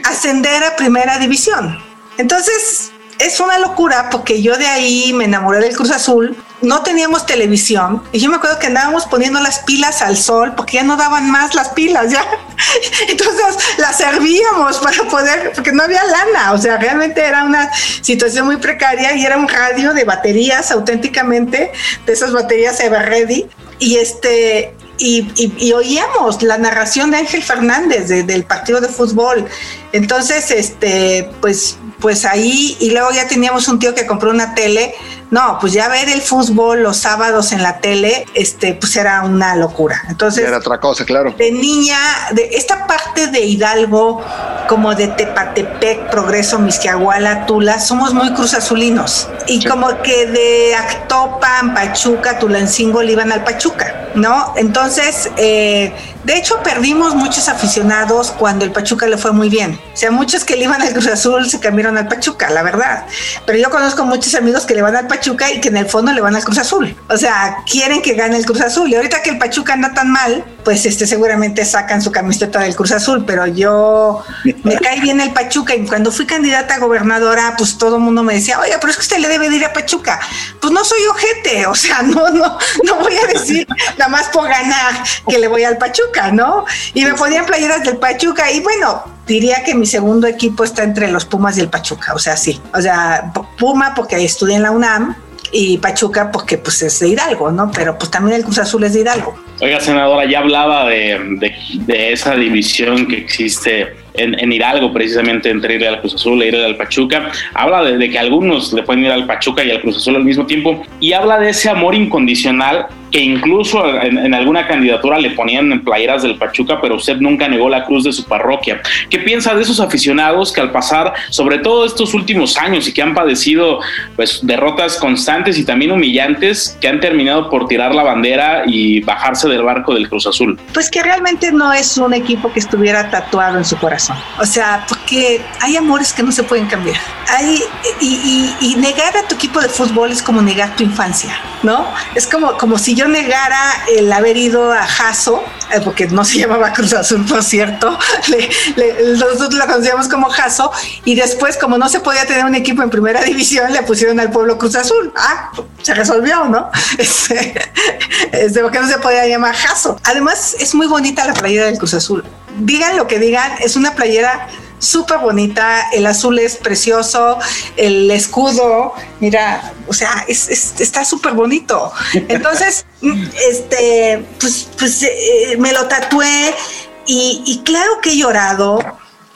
ascender a primera división. Entonces es una locura porque yo de ahí me enamoré del Cruz Azul. No teníamos televisión y yo me acuerdo que andábamos poniendo las pilas al sol porque ya no daban más las pilas ya. Entonces las servíamos para poder, porque no había lana, o sea, realmente era una situación muy precaria y era un radio de baterías auténticamente, de esas baterías Everready. Y este, y, oíamos la narración de Ángel Fernández del partido de fútbol. Entonces, este, pues, pues ahí, y luego ya teníamos un tío que compró una tele. No, pues ya ver el fútbol los sábados en la tele, este, pues era una locura. Entonces, era otra cosa, claro. De niña, de esta parte de Hidalgo, como de Tepatepec, Progreso, Misquiahuala, Tula, somos muy cruzazulinos. Y como que de Actopan, Pachuca, Tulancingo le iban al Pachuca, ¿no? Entonces, eh, de hecho, perdimos muchos aficionados cuando el Pachuca le fue muy bien. O sea, muchos que le iban al Cruz Azul se cambiaron al Pachuca, la verdad. Pero yo conozco muchos amigos que le van al Pachuca y que en el fondo le van al Cruz Azul. O sea, quieren que gane el Cruz Azul. Y ahorita que el Pachuca anda tan mal, pues este seguramente sacan su camiseta del Cruz Azul. Pero yo me cae bien el Pachuca y cuando fui candidata a gobernadora, pues todo el mundo me decía, oye, pero es que usted le debe ir a Pachuca. Pues no soy ojete, o sea, no, no, no voy a decir nada más por ganar que le voy al Pachuca. ¿No? Y me ponían playeras del Pachuca y bueno, diría que mi segundo equipo está entre los Pumas y el Pachuca, o sea, sí. O sea, Puma porque estudié en la UNAM y Pachuca porque pues es de Hidalgo, ¿no? Pero pues también el Cruz Azul es de Hidalgo. Oiga, senadora, ya hablaba de, de, de esa división que existe en, en, Hidalgo, precisamente entre ir al Cruz Azul e ir al Pachuca. Habla de, de, que algunos le pueden ir al Pachuca y al Cruz Azul al mismo tiempo. Y habla de ese amor incondicional que incluso en, en alguna candidatura le ponían en playeras del Pachuca, pero usted nunca negó la cruz de su parroquia. ¿Qué piensa de esos aficionados que al pasar, sobre todo estos últimos años y que han padecido pues, derrotas constantes y también humillantes, que han terminado por tirar la bandera y bajarse del barco del Cruz Azul? Pues que realmente no es un equipo que estuviera tatuado en su corazón. O sea, porque hay amores que no se pueden cambiar. Hay, y, y, y negar a tu equipo de fútbol es como negar tu infancia, ¿no? Es como, como si yo negara el haber ido a Jaso, eh, porque no se llamaba Cruz Azul, por cierto, le, le, nosotros la conocíamos como Jaso, y después, como no se podía tener un equipo en primera división, le pusieron al pueblo Cruz Azul. Ah, se resolvió, ¿no? Este, este, porque no se podía llamar Jaso. Además, es muy bonita la playera del Cruz Azul. Digan lo que digan, es una playera súper bonita, el azul es precioso, el escudo, mira, o sea, es, es, está súper bonito. Entonces, este, pues, pues eh, me lo tatué y, y claro que he llorado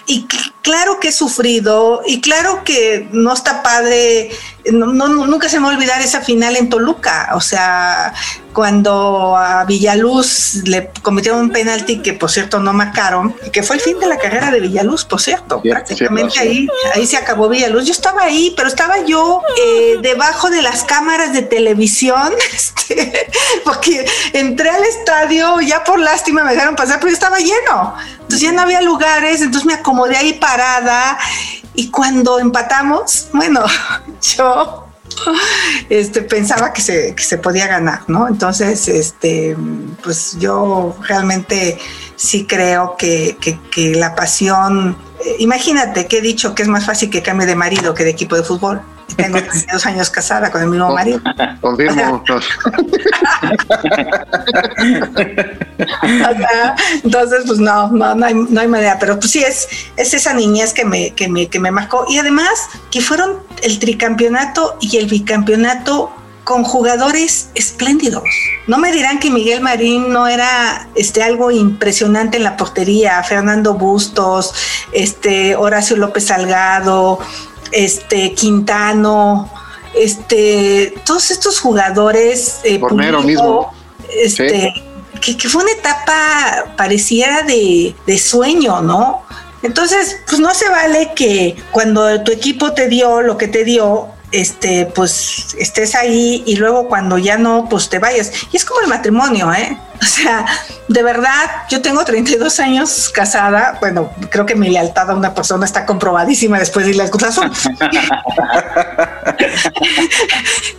y claro que he sufrido y claro que no está padre, no, no, nunca se me va a olvidar esa final en Toluca, o sea, cuando a Villaluz le cometieron un penalti que por cierto no marcaron, que fue el fin de la carrera de Villaluz, por cierto, sí, prácticamente sí, ahí, ahí se acabó Villaluz. Yo estaba ahí, pero estaba yo eh, debajo de las cámaras de televisión, este, porque entré al estadio, ya por lástima me dejaron pasar, pero estaba lleno, entonces ya no había lugares, entonces me acomodé ahí parada y cuando empatamos, bueno, yo este, pensaba que se, que se podía ganar, ¿no? Entonces, este, pues yo realmente sí creo que, que, que la pasión, eh, imagínate que he dicho que es más fácil que cambie de marido que de equipo de fútbol. Tengo dos años casada con el mismo marido. Confirmo. Entonces, pues no, no, no, hay, no hay manera, pero pues sí es, es esa niñez que me, que, me, que me marcó. Y además que fueron el tricampeonato y el bicampeonato con jugadores espléndidos. No me dirán que Miguel Marín no era este, algo impresionante en la portería, Fernando Bustos, este, Horacio López Salgado, este, Quintano, este, todos estos jugadores. Eh, Pulido, mismo. Este, sí. que, que, fue una etapa pareciera de, de sueño, ¿no? Entonces, pues no se vale que cuando tu equipo te dio lo que te dio, este, pues estés ahí y luego cuando ya no, pues te vayas. Y es como el matrimonio, ¿eh? O sea, de verdad, yo tengo 32 años casada. Bueno, creo que mi lealtad a una persona está comprobadísima después de ir al Azul.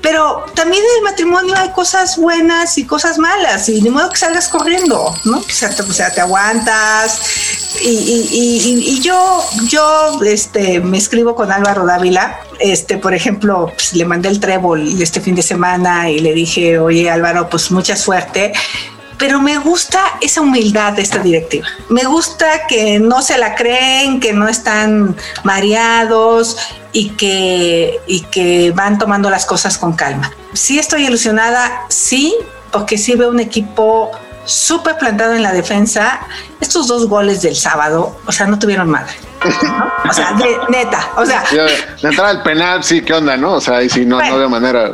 Pero también en el matrimonio hay cosas buenas y cosas malas, y de modo que salgas corriendo, ¿no? O sea, te, o sea, te aguantas. Y, y, y, yo, yo este, me escribo con Álvaro Dávila. Este, por ejemplo, pues, le mandé el trébol este fin de semana y le dije, oye Álvaro, pues mucha suerte pero me gusta esa humildad de esta directiva. Me gusta que no se la creen, que no están mareados y que, y que van tomando las cosas con calma. Sí estoy ilusionada, sí, porque sí veo un equipo súper plantado en la defensa. Estos dos goles del sábado, o sea, no tuvieron madre. ¿no? O sea, de, neta, o sea. De entrar al penal, sí, ¿qué onda, no? O sea, y si no, bueno, no de manera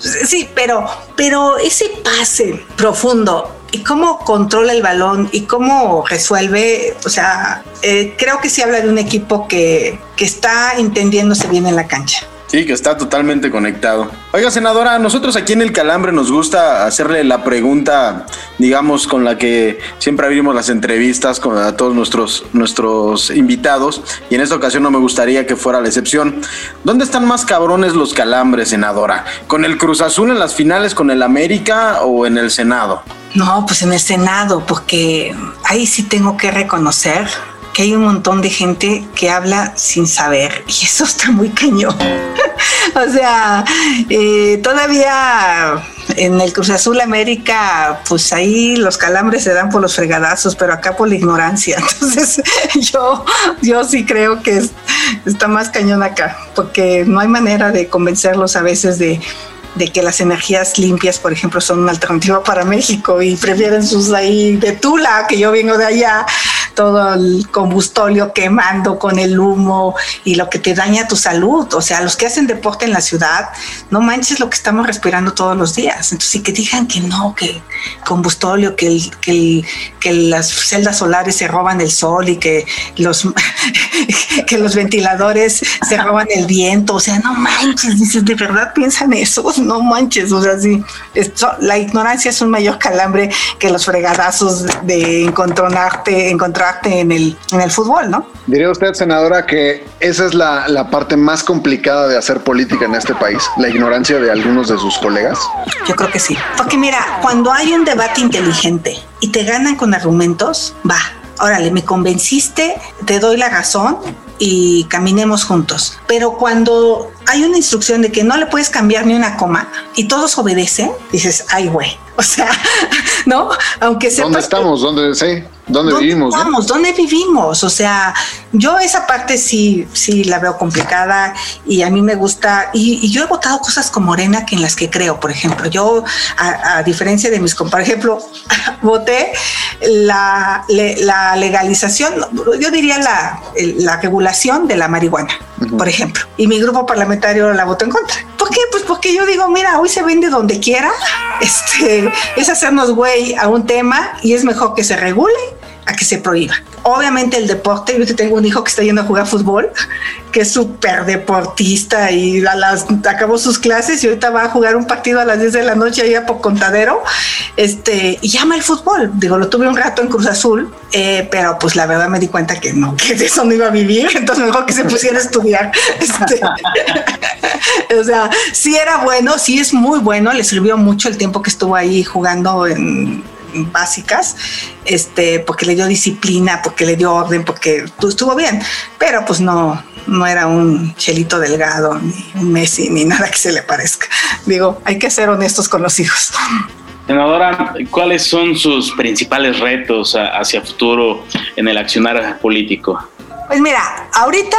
Sí, pero, pero ese pase profundo y cómo controla el balón y cómo resuelve, o sea, eh, creo que sí habla de un equipo que, que está entendiéndose bien en la cancha. Sí, que está totalmente conectado. Oiga, senadora, nosotros aquí en el Calambre nos gusta hacerle la pregunta, digamos, con la que siempre abrimos las entrevistas con a todos nuestros, nuestros invitados, y en esta ocasión no me gustaría que fuera la excepción. ¿Dónde están más cabrones los Calambres, senadora? ¿Con el Cruz Azul en las finales con el América o en el Senado? No, pues en el Senado, porque ahí sí tengo que reconocer hay un montón de gente que habla sin saber y eso está muy cañón. o sea, eh, todavía en el Cruz Azul América, pues ahí los calambres se dan por los fregadazos, pero acá por la ignorancia. Entonces, yo, yo sí creo que es, está más cañón acá, porque no hay manera de convencerlos a veces de, de que las energías limpias, por ejemplo, son una alternativa para México y prefieren sus ahí de Tula, que yo vengo de allá, todo el combustóleo quemando con el humo y lo que te daña tu salud. O sea, los que hacen deporte en la ciudad, no manches lo que estamos respirando todos los días. Entonces, y que digan que no, que combustóleo, que, el, que, que las celdas solares se roban el sol y que los, que los ventiladores se roban el viento. O sea, no manches, dices, ¿de verdad piensan eso? No manches, o sea, sí, esto, la ignorancia es un mayor calambre que los fregadazos de encontrarte, encontrarte en el, en el fútbol, ¿no? Diría usted, senadora, que esa es la, la parte más complicada de hacer política en este país, la ignorancia de algunos de sus colegas. Yo creo que sí. Porque mira, cuando hay un debate inteligente y te ganan con argumentos, va, órale, me convenciste, te doy la razón y caminemos juntos. Pero cuando hay una instrucción de que no le puedes cambiar ni una coma y todos obedecen, dices, ay, güey. O sea, ¿no? Aunque sepas ¿Dónde estamos? ¿Dónde, sí, ¿Dónde, vivimos? no? estamos? ¿Dónde vivimos? O sea, yo esa parte sí, sí la veo complicada y a mí me gusta, y, y yo he votado cosas con Morena que en las que creo, por ejemplo, yo, a, a diferencia de mis compañeros, por ejemplo, voté la, le- la legalización, yo diría la regulación de la marihuana, por ejemplo, y mi grupo parlamentario la votó en contra. ¿Por qué? Pues porque yo digo, mira, hoy se vende donde quiera, este, es hacernos güey a un tema y es mejor que se regule a que se prohíba. Obviamente el deporte, yo tengo un hijo que está yendo a jugar fútbol, que es súper deportista y a las, acabó sus clases y ahorita va a jugar un partido a las 10 de la noche allá por Contadero, este, y llama el fútbol. Digo, lo tuve un rato en Cruz Azul, eh, pero pues la verdad me di cuenta que no, que de eso no iba a vivir, entonces mejor que se pusiera a estudiar. Este, o sea, sí era bueno, sí es muy bueno, le sirvió mucho el tiempo que estuvo ahí jugando en básicas, este, porque le dio disciplina, porque le dio orden, porque pues, estuvo bien, pero pues no, no era un chelito delgado, ni un Messi, ni nada que se le parezca. Digo, hay que ser honestos con los hijos. Senadora, ¿cuáles son sus principales retos hacia futuro en el accionar político? Pues mira, ahorita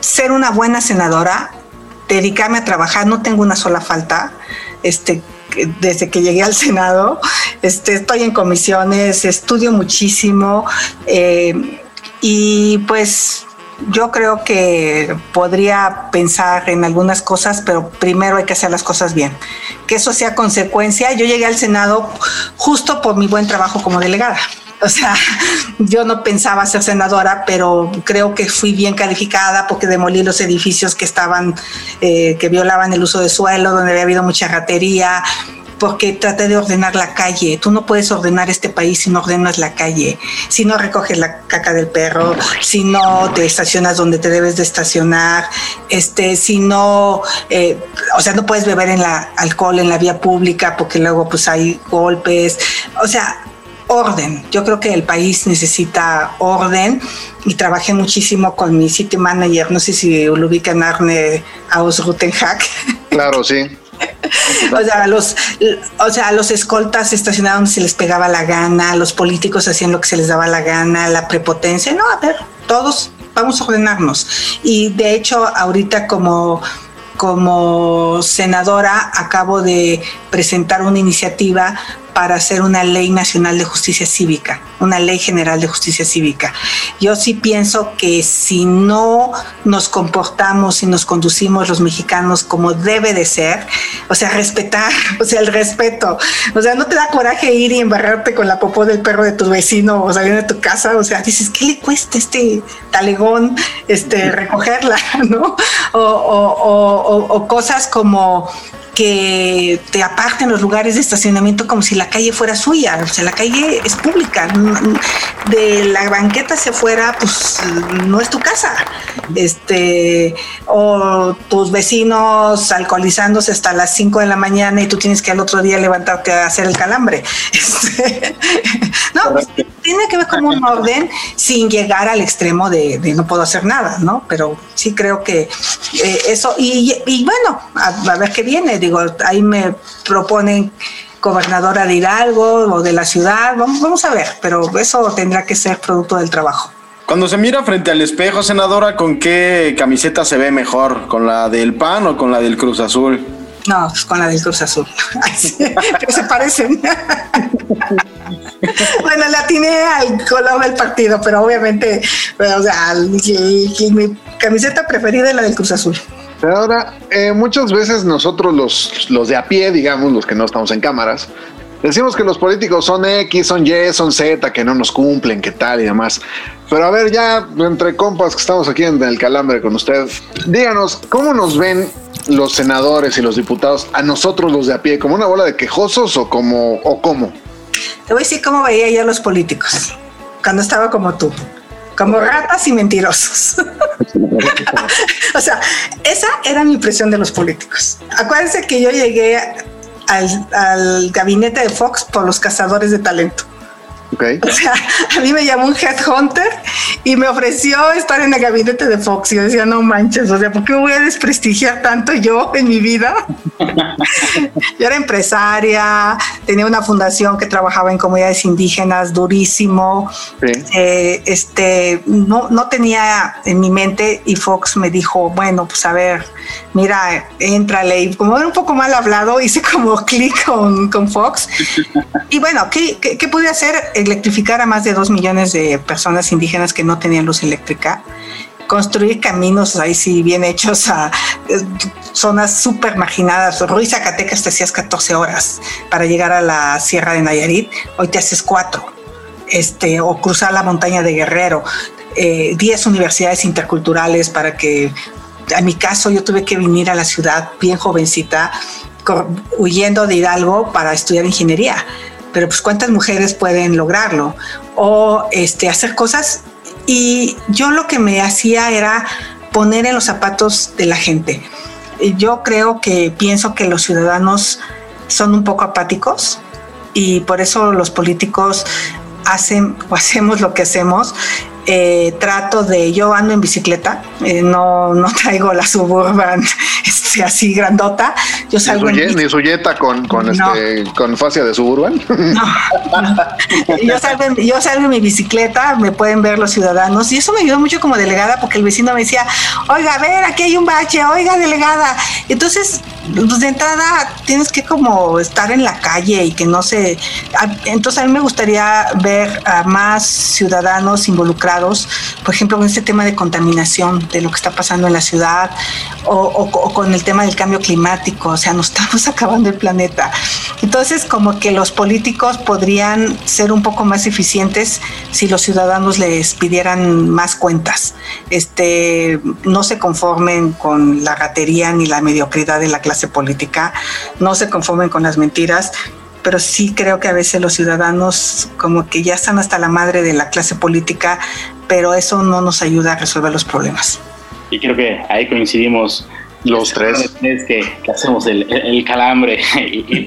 ser una buena senadora, dedicarme a trabajar, no tengo una sola falta. Este, desde que llegué al Senado, este, estoy en comisiones, estudio muchísimo eh, y pues yo creo que podría pensar en algunas cosas, pero primero hay que hacer las cosas bien. Que eso sea consecuencia. Yo llegué al Senado justo por mi buen trabajo como delegada. O sea, yo no pensaba ser senadora, pero creo que fui bien calificada porque demolí los edificios que estaban, eh, que violaban el uso de suelo, donde había habido mucha ratería, porque traté de ordenar la calle. Tú no puedes ordenar este país si no ordenas la calle, si no recoges la caca del perro, si no te estacionas donde te debes de estacionar, este, si no, eh, o sea, no puedes beber en la alcohol en la vía pública porque luego pues hay golpes. O sea, orden. Yo creo que el país necesita orden y trabajé muchísimo con mi city manager, no sé si lo ubican Arne Ausrutenhack. Claro, sí. O sea, los, o sea, los escoltas estacionaban donde se les pegaba la gana, los políticos hacían lo que se les daba la gana, la prepotencia. No, a ver, todos vamos a ordenarnos. Y de hecho, ahorita como, como senadora acabo de presentar una iniciativa para hacer una ley nacional de justicia cívica, una ley general de justicia cívica. Yo sí pienso que si no nos comportamos y nos conducimos los mexicanos como debe de ser, o sea, respetar, o sea, el respeto, o sea, no te da coraje ir y embarrarte con la popó del perro de tu vecino o salir de tu casa, o sea, dices, ¿qué le cuesta este talegón este, recogerla, no? O, o- o- o- cosas como que te aparten los lugares de estacionamiento como si la calle fuera suya, o sea, la calle es pública, de la banqueta hacia afuera, pues no es tu casa, este, o tus vecinos alcoholizándose hasta las 5 de la mañana y tú tienes que al otro día levantarte a hacer el calambre. Este, no, pues, tiene que ver como un orden sin llegar al extremo de, de no puedo hacer nada, ¿no? Pero sí creo que eh, eso, y, y bueno, a, a ver qué viene, digo, ahí me proponen gobernadora de Hidalgo o de la ciudad, vamos, vamos a ver, pero eso tendrá que ser producto del trabajo. Cuando se mira frente al espejo, senadora, ¿con qué camiseta se ve mejor? ¿Con la del PAN o con la del Cruz Azul? No, pues con la del Cruz Azul. Pero se parecen. bueno, la atiné al color del partido, pero obviamente, o sea, mi camiseta preferida es la del Cruz Azul. Pero ahora, eh, muchas veces nosotros los, los de a pie, digamos, los que no estamos en cámaras, decimos que los políticos son X, son Y, son Z, que no nos cumplen, que tal y demás. Pero a ver, ya entre compas que estamos aquí en el calambre con usted, díganos, ¿cómo nos ven los senadores y los diputados a nosotros los de a pie? ¿Como una bola de quejosos o como o cómo? Te voy a decir cómo veía yo a los políticos cuando estaba como tú, como ratas y mentirosos. o sea, esa era mi impresión de los políticos. Acuérdense que yo llegué al, al gabinete de Fox por los cazadores de talento. O sea, a mí me llamó un headhunter y me ofreció estar en el gabinete de Fox. Y yo decía, no manches, o sea, ¿por qué me voy a desprestigiar tanto yo en mi vida? yo era empresaria, tenía una fundación que trabajaba en comunidades indígenas durísimo. Eh, este, no, no tenía en mi mente y Fox me dijo, bueno, pues a ver, mira, entrale. Y como era un poco mal hablado, hice como clic con, con Fox. Y bueno, ¿qué, qué, qué pude hacer? Electrificar a más de dos millones de personas indígenas que no tenían luz eléctrica. Construir caminos ahí sí bien hechos a eh, zonas súper marginadas. Ruiz Zacatecas te hacías 14 horas para llegar a la Sierra de Nayarit, hoy te haces cuatro. Este, o cruzar la montaña de Guerrero. Eh, 10 universidades interculturales para que, en mi caso, yo tuve que venir a la ciudad bien jovencita, huyendo de Hidalgo para estudiar ingeniería pero pues cuántas mujeres pueden lograrlo o este hacer cosas y yo lo que me hacía era poner en los zapatos de la gente. Yo creo que pienso que los ciudadanos son un poco apáticos y por eso los políticos hacen o hacemos lo que hacemos. Eh, trato de, yo ando en bicicleta, eh, no, no traigo la suburban este, así grandota, yo Ni salgo su, en ni con, con, No. este, con fascia de suburban. yo, salgo en, yo salgo en mi bicicleta, me pueden ver los ciudadanos y eso me ayudó mucho como delegada porque el vecino me decía, oiga, a ver, aquí hay un bache, oiga, delegada. Entonces, pues de entrada tienes que como estar en la calle y que no se... Entonces a mí me gustaría ver a más ciudadanos involucrados, por ejemplo, con este tema de contaminación, de lo que está pasando en la ciudad o, o- o con el tema del cambio climático, o sea, nos estamos acabando el planeta. Entonces, como que los políticos podrían ser un poco más eficientes si los ciudadanos les pidieran más cuentas. Este, no se conformen con la ratería ni la mediocridad de la clase política, no se conformen con las mentiras, pero sí creo que a veces los ciudadanos como que ya están hasta la madre de la clase política, pero eso no nos ayuda a resolver los problemas. Y creo que ahí coincidimos Los tres. Es que, que hacemos el, el- el calambre y, y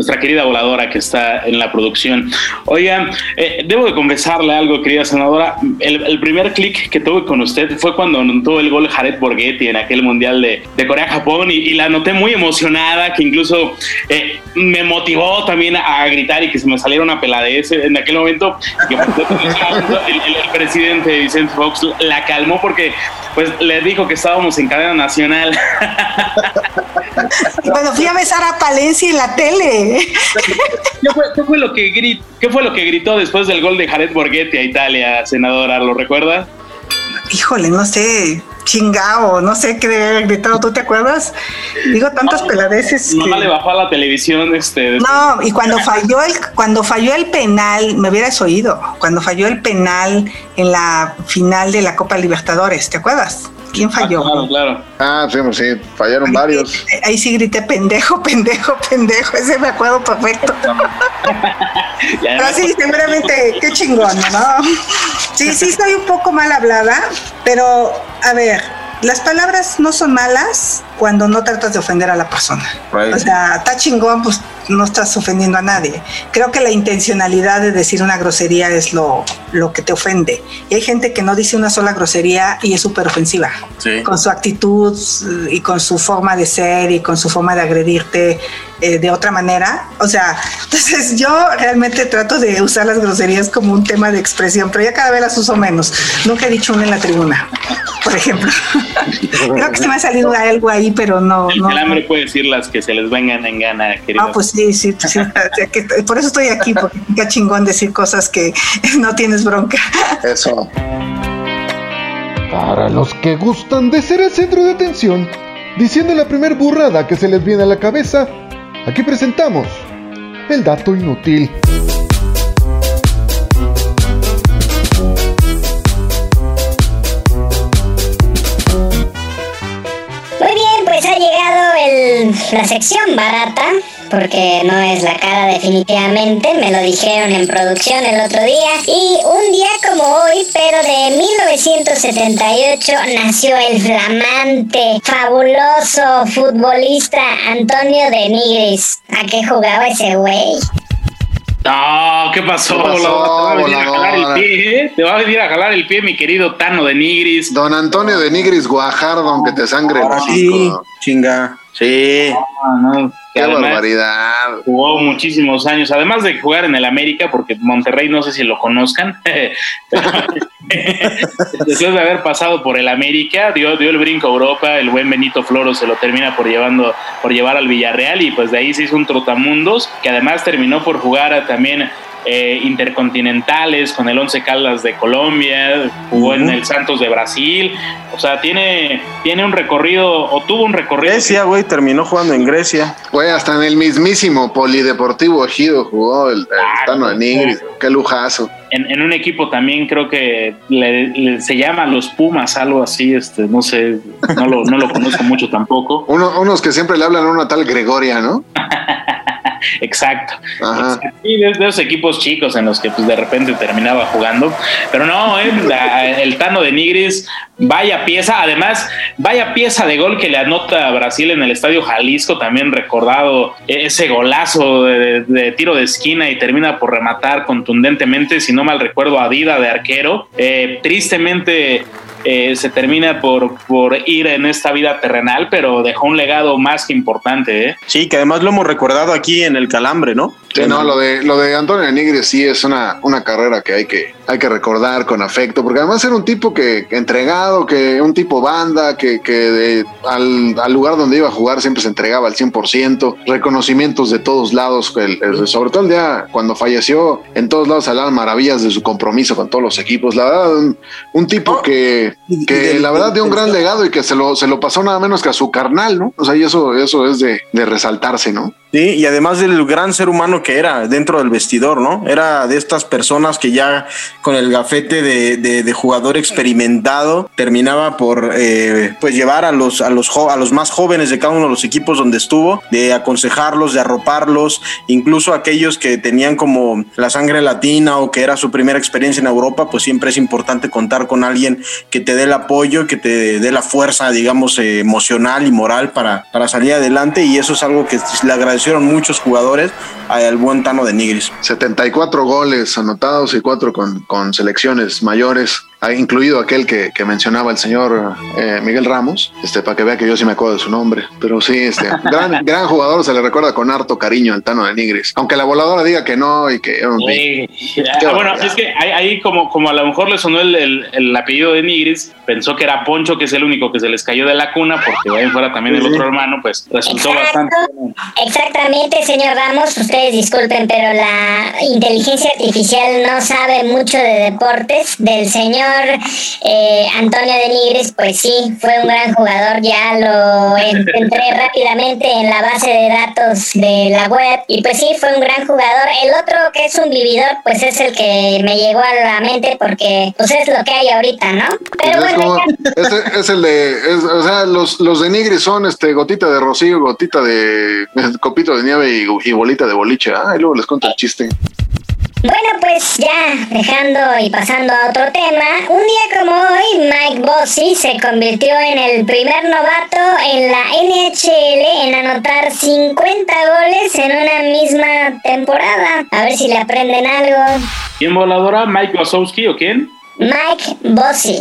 nuestra, querida voladora que está en la producción. Oigan, eh, debo de confesarle algo, querida senadora. El, el primer clic que tuve con usted fue cuando anotó el gol Jared Borghetti en aquel mundial de, de Corea-Japón y, y la noté muy emocionada, que incluso eh, me motivó también a gritar y que se me saliera una peladez en aquel momento. Que cierto, el, el- el presidente Vicente Fox la calmó porque pues le dijo que estábamos en cadena nacional. Bueno, fui a besar a Palencia en la tele. ¿Qué fue, qué fue lo que grit- qué fue lo que gritó después del gol de Jared Borghetti a Italia, senadora? ¿Lo recuerda? Híjole, no sé, chingao, no sé qué debe haber gritado, ¿tú te acuerdas? Digo tantas peladeces. Mamá que- le bajó a la televisión este No, y cuando falló el cuando falló el penal, me hubieras oído, cuando falló el penal en la final de la Copa Libertadores, ¿te acuerdas? ¿Quién Ah, falló? claro, claro. Ah, sí, pues sí, fallaron varios. Ahí, sí grité pendejo, pendejo, pendejo, ese me acuerdo perfecto. Pero sí, seguramente, qué chingón, ¿no? Sí, sí, estoy un poco mal hablada, pero a ver, las palabras no son malas cuando no tratas de ofender a la persona. Right. O sea, está chingón, pues no estás ofendiendo a nadie. Creo que la intencionalidad de decir una grosería es lo, lo que te ofende. Y hay gente que no dice una sola grosería y es súper ofensiva. Sí. Con su actitud eh, y con su forma de ser y con su forma de agredirte eh, de otra manera. O sea, entonces yo realmente trato de usar las groserías como un tema de expresión, pero ya cada vez las uso menos. Nunca he dicho una en la tribuna. Por ejemplo. Creo que se me ha salido algo ahí, pero no. El no, calambre no. puede decir las que se les vengan en gana, querido. Ah, pues sí, sí, sí, que- por eso estoy aquí, porque qué chingón decir cosas que no tienes bronca. Eso. Para los que gustan de ser el centro de atención, diciendo la primer burrada que se les viene a la cabeza, aquí presentamos el dato inútil. La sección barata, porque no es la cara definitivamente, me lo dijeron en producción el otro día. Y un día como hoy, pero de 1978, nació el flamante, fabuloso futbolista Antonio de Nigris. ¿A qué jugaba ese güey? No, ¿qué pasó? ¿Qué pasó, volador? Te va a venir a jalar el pie, ¿eh? Te va a venir a jalar el pie, mi querido Tano de Nigris. Don Antonio de Nigris Guajardo, aunque te sangre el Ahora sí, chinga. Sí. No, que Qué además barbaridad. Jugó muchísimos años, además de jugar en el América, porque Monterrey no sé si lo conozcan. Después de haber pasado por el América, dio, dio el brinco a Europa, el buen Benito Floro se lo termina por llevando, por llevar al Villarreal, y pues de ahí se hizo un trotamundos, que además terminó por jugar a también eh, intercontinentales con el Once Caldas de Colombia, jugó en el Santos de Brasil, o sea, tiene, tiene un recorrido, o tuvo un recorrido. Grecia, güey, terminó jugando en Grecia. Güey, hasta en el mismísimo Polideportivo Ejido jugó el, el Ah, Tano de Nigris. Qué lujazo. en, en un equipo también creo que le- le- se llama los Pumas, algo así, este, no sé, no lo, no lo conozco mucho tampoco. Uno- unos que siempre le hablan a una tal Gregoria, ¿no? Exacto. Ajá. De, de esos equipos chicos en los que pues de repente terminaba jugando. Pero no, eh, la- el Tano de Nigris, vaya pieza. Además, vaya pieza de gol que le anota a Brasil en el Estadio Jalisco, también recordado eh, ese golazo de, de- de tiro de esquina y termina por rematar contundentemente, si no mal recuerdo, a Dida de arquero. Eh, tristemente eh, se termina por, por ir en esta vida terrenal, pero dejó un legado más que importante. ¿eh? Sí, que además lo hemos recordado aquí en el Calambre, ¿no? Sí, no, lo de, lo de Antonio de Nigris sí es una, una carrera que hay, que hay que recordar con afecto, porque además era un tipo que, que entregado, que un tipo banda, que, que de- al, al lugar donde iba a jugar siempre se entregaba al 100%, reconocimientos de todos lados, el- el- sobre todo el día cuando falleció, en todos lados hablaban maravillas de su compromiso con todos los equipos, la verdad, un, un tipo que, y que del- la verdad dio un gran legado y que se lo, se lo pasó nada menos que a su carnal, ¿no? O sea, y eso, eso es de, de resaltarse, ¿no? Sí, y además del gran ser humano que era dentro del vestidor, ¿no? Era de estas personas que ya con el gafete de, de- de jugador experimentado terminaba por eh, pues llevar a los, a, los a los más jóvenes de cada uno de los equipos donde estuvo, de aconsejarlos, de arroparlos, incluso aquellos que tenían como la sangre latina o que era su primera experiencia en Europa, pues siempre es importante contar con alguien que te dé el apoyo, que te dé la fuerza, digamos, eh, emocional y moral para, para salir adelante y eso es algo que le agradecieron muchos jugadores al buen Tano de Nigris. 74 goles anotados y cuatro con, con selecciones mayores, incluido aquel que, que mencionaba el señor eh, Miguel Ramos, este, para que vea que yo sí me acuerdo de su nombre. Pero sí, este, gran, gran jugador, se le recuerda con harto cariño al Tano de Nigris. Aunque la voladora diga que no y que... Qué Ah, bueno, es que ahí, ahí como, como a lo mejor le sonó el, el- el apellido de Nigris, pensó que era Poncho, que es el único que se les cayó de la cuna, porque ahí fuera también el otro hermano, pues resultó bastante. Exactamente, señor Ramos, ustedes disculpen, pero la inteligencia artificial no sabe mucho de deportes. Del señor eh, Antonio de Nigris, pues sí, fue un gran jugador, ya lo en- entré rápidamente en la base de datos de la web y pues sí, fue un gran jugador. El otro que es un vividor, pues es el que me llegó a la mente porque pues es lo que hay ahorita, ¿no? Pero bueno, es- es el de, es- o sea, los, los de Nigris son este gotita de rocío, gotita de copito de nieve y, y bolita de boliche. Ah, y luego les cuento el chiste. Bueno, pues ya dejando y pasando a otro tema, un día como hoy, Mike Bossy se convirtió en el primer novato en la NHL en anotar 50 goles en una misma temporada. A ver si le aprenden algo. ¿Quién voladora? ¿Mike Wazowski o quién? Mike Bossy.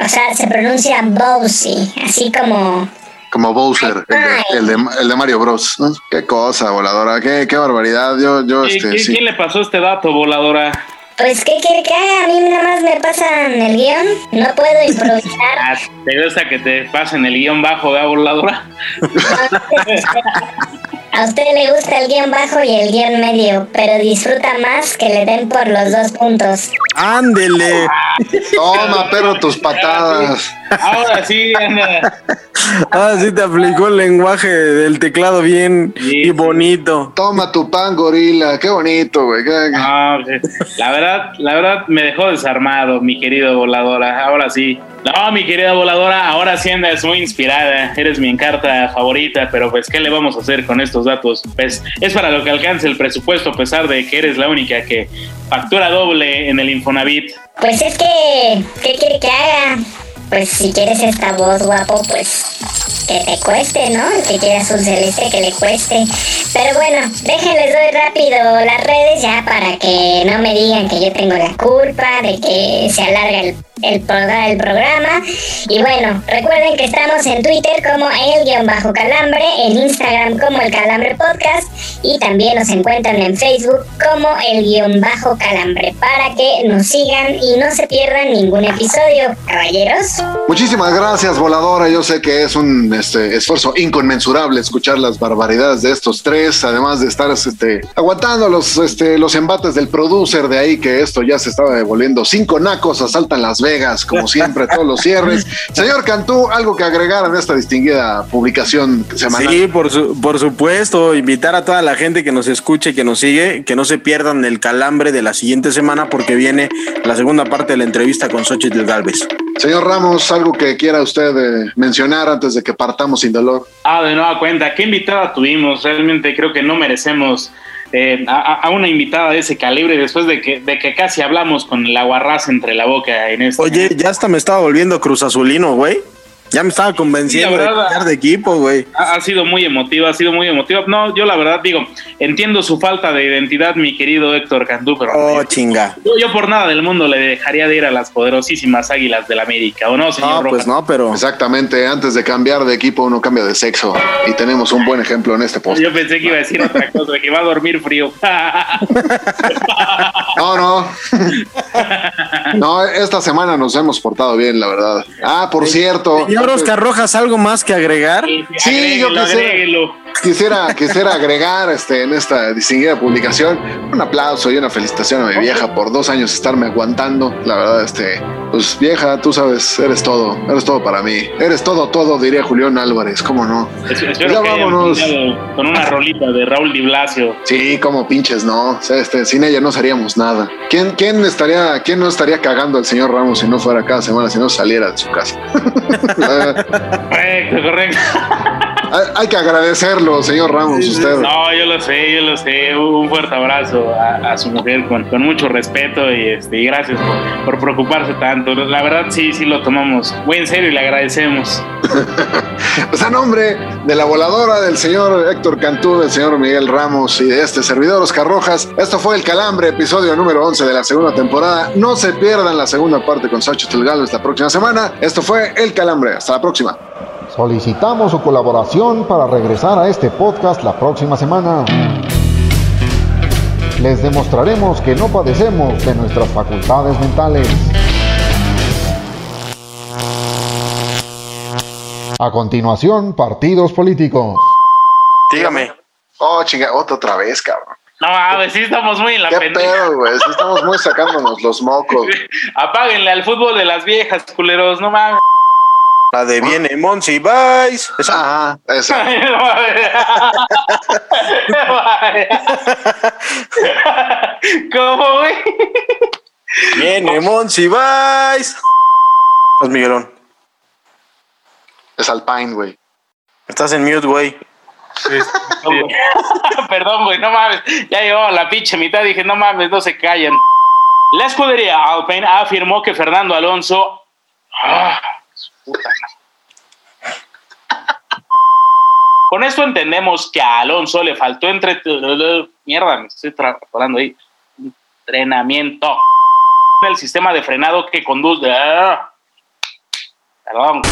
O sea, se pronuncia Bossy, así como... Como Bowser, el de, el de, el de Mario Bros. ¿no? Qué cosa, voladora, qué, qué barbaridad. Yo, yo, ¿Qui- este, qui- sí. ¿Quién le pasó este dato, voladora? Pues, ¿qué quiere que haga? A mí nada más me pasan el guion. No puedo improvisar. Ah, ¿Te gusta que te pasen el guion bajo de voladora? A usted le gusta el guion bajo y el guion medio, pero disfruta más que le den por los dos puntos. Ándele. Toma, perro, tus patadas. Ahora sí, anda. Ah, sí te aplicó el lenguaje del teclado bien Sí, y sí. bonito. Toma tu pan, gorila. Qué bonito, güey. No, la verdad, la verdad me dejó desarmado, mi querido voladora. Ahora sí. No, mi querida voladora, ahora sí andas muy inspirada. Eres mi encarta favorita, pero pues, ¿qué le vamos a hacer con estos datos? Pues es para lo que alcance el presupuesto, a pesar de que eres la única que factura doble en el Infonavit. Pues es que, ¿qué quiere que haga? Pues si quieres esta voz guapo, pues que te cueste, ¿no? Que quiera azul celeste, que le cueste. Pero bueno, déjenles doy rápido las redes ya para que no me digan que yo tengo la culpa de que se alarga el, el, el programa. Y bueno, recuerden que estamos en Twitter como el-calambre, en Instagram como el calambre podcast y también nos encuentran en Facebook como el-calambre para que nos sigan y no se pierdan ningún episodio, caballeros. Muchísimas gracias, voladora. Yo sé que es un este, esfuerzo inconmensurable escuchar las barbaridades de estos tres, además de estar este, aguantando los, este, los embates del producer de ahí, que esto ya se estaba devolviendo. Cinco nacos asaltan Las Vegas, como siempre, todos los cierres. Señor Cantú, algo que agregar en esta distinguida publicación semanal. Sí, por, su- por supuesto, invitar a toda la gente que nos escuche, que nos sigue, que no se pierdan el calambre de la siguiente semana porque viene la segunda parte de la entrevista con Xochitl Galvez. Señor Ramos, algo que quiera usted eh, mencionar antes de que partamos sin dolor. Ah, de nueva cuenta, ¿qué invitada tuvimos? Realmente creo que no merecemos eh, a, a una invitada de ese calibre después de que, de que casi hablamos con el aguarrás entre la boca en este. Oye, ya hasta me estaba volviendo Cruz Azulino, güey. Ya me estaba convenciendo Sí, de cambiar de equipo, güey. Ha, ha sido muy emotiva, ha sido muy emotiva. No, yo la verdad digo, entiendo su falta de identidad, mi querido Héctor Cantú, pero Oh, chinga. yo, yo por nada del mundo le dejaría de ir a las poderosísimas águilas del América, ¿o no, señor No, Rojas? pues no, pero Exactamente, antes de cambiar de equipo uno cambia de sexo y tenemos un buen ejemplo en este post. Yo pensé que iba a decir otra cosa, que va a dormir frío. No, no. No, esta semana nos hemos portado bien, la verdad. Ah, por cierto. Señor Oscar Rojas, ¿algo más que agregar? Sí, yo quisiera-. Quisiera, quisiera agregar este, en esta distinguida publicación un aplauso y una felicitación a mi vieja por dos años estarme aguantando. La verdad, este, pues vieja, tú sabes, eres todo, eres todo para mí. Eres todo, todo, diría Julián Álvarez, ¿cómo no? Es- Espero Ya vámonos. con una rolita de Raúl Di Blasio. Sí, como pinches, no. O sea, este, sin ella no seríamos nada. ¿Quién, quién estaría, quién no estaría cagando al señor Ramos si no fuera cada semana, si no saliera de su casa? Correcto, correcto. Hay, que agradecerlo, señor Ramos, usted. No, yo lo sé, yo lo sé. Un fuerte abrazo a, a su mujer con, con mucho respeto y, este, y gracias por, por preocuparse tanto. La verdad, sí, sí lo tomamos muy en serio y le agradecemos. Pues a nombre de la voladora, del señor Héctor Cantú, del señor Miguel Ramos y de este servidor Oscar Rojas, esto fue El Calambre, episodio número 11 de la segunda temporada. No se pierdan la segunda parte con Xochitl Galvez la próxima semana. Esto fue El Calambre. Hasta la próxima. Solicitamos su colaboración para regresar a este podcast la próxima semana. Les demostraremos que no padecemos de nuestras facultades mentales. A continuación, partidos políticos. Dígame. Oh, chinga, otra, otra vez, cabrón. No, a ver, sí estamos muy en la ¿Qué pendeja. pedo, güey? Sí Estamos muy sacándonos los mocos. Apáguenle al fútbol de las viejas, culeros, no mames. La de viene Monsi Vice. Esa. Ajá, eso. ¿Cómo, güey? Viene Monsi Vice. Pues Miguelón. Es Alpine, güey. Estás en mute, güey. Perdón, güey, no mames. Ya llegó a la pinche mitad. Dije, no mames, no se callan. La escudería Alpine afirmó que Fernando Alonso. Ah, puta. Con esto entendemos que a Alonso le faltó entre. Mierda, me estoy hablando ahí. Entrenamiento. El sistema de frenado que conduce. Ah, Perdón.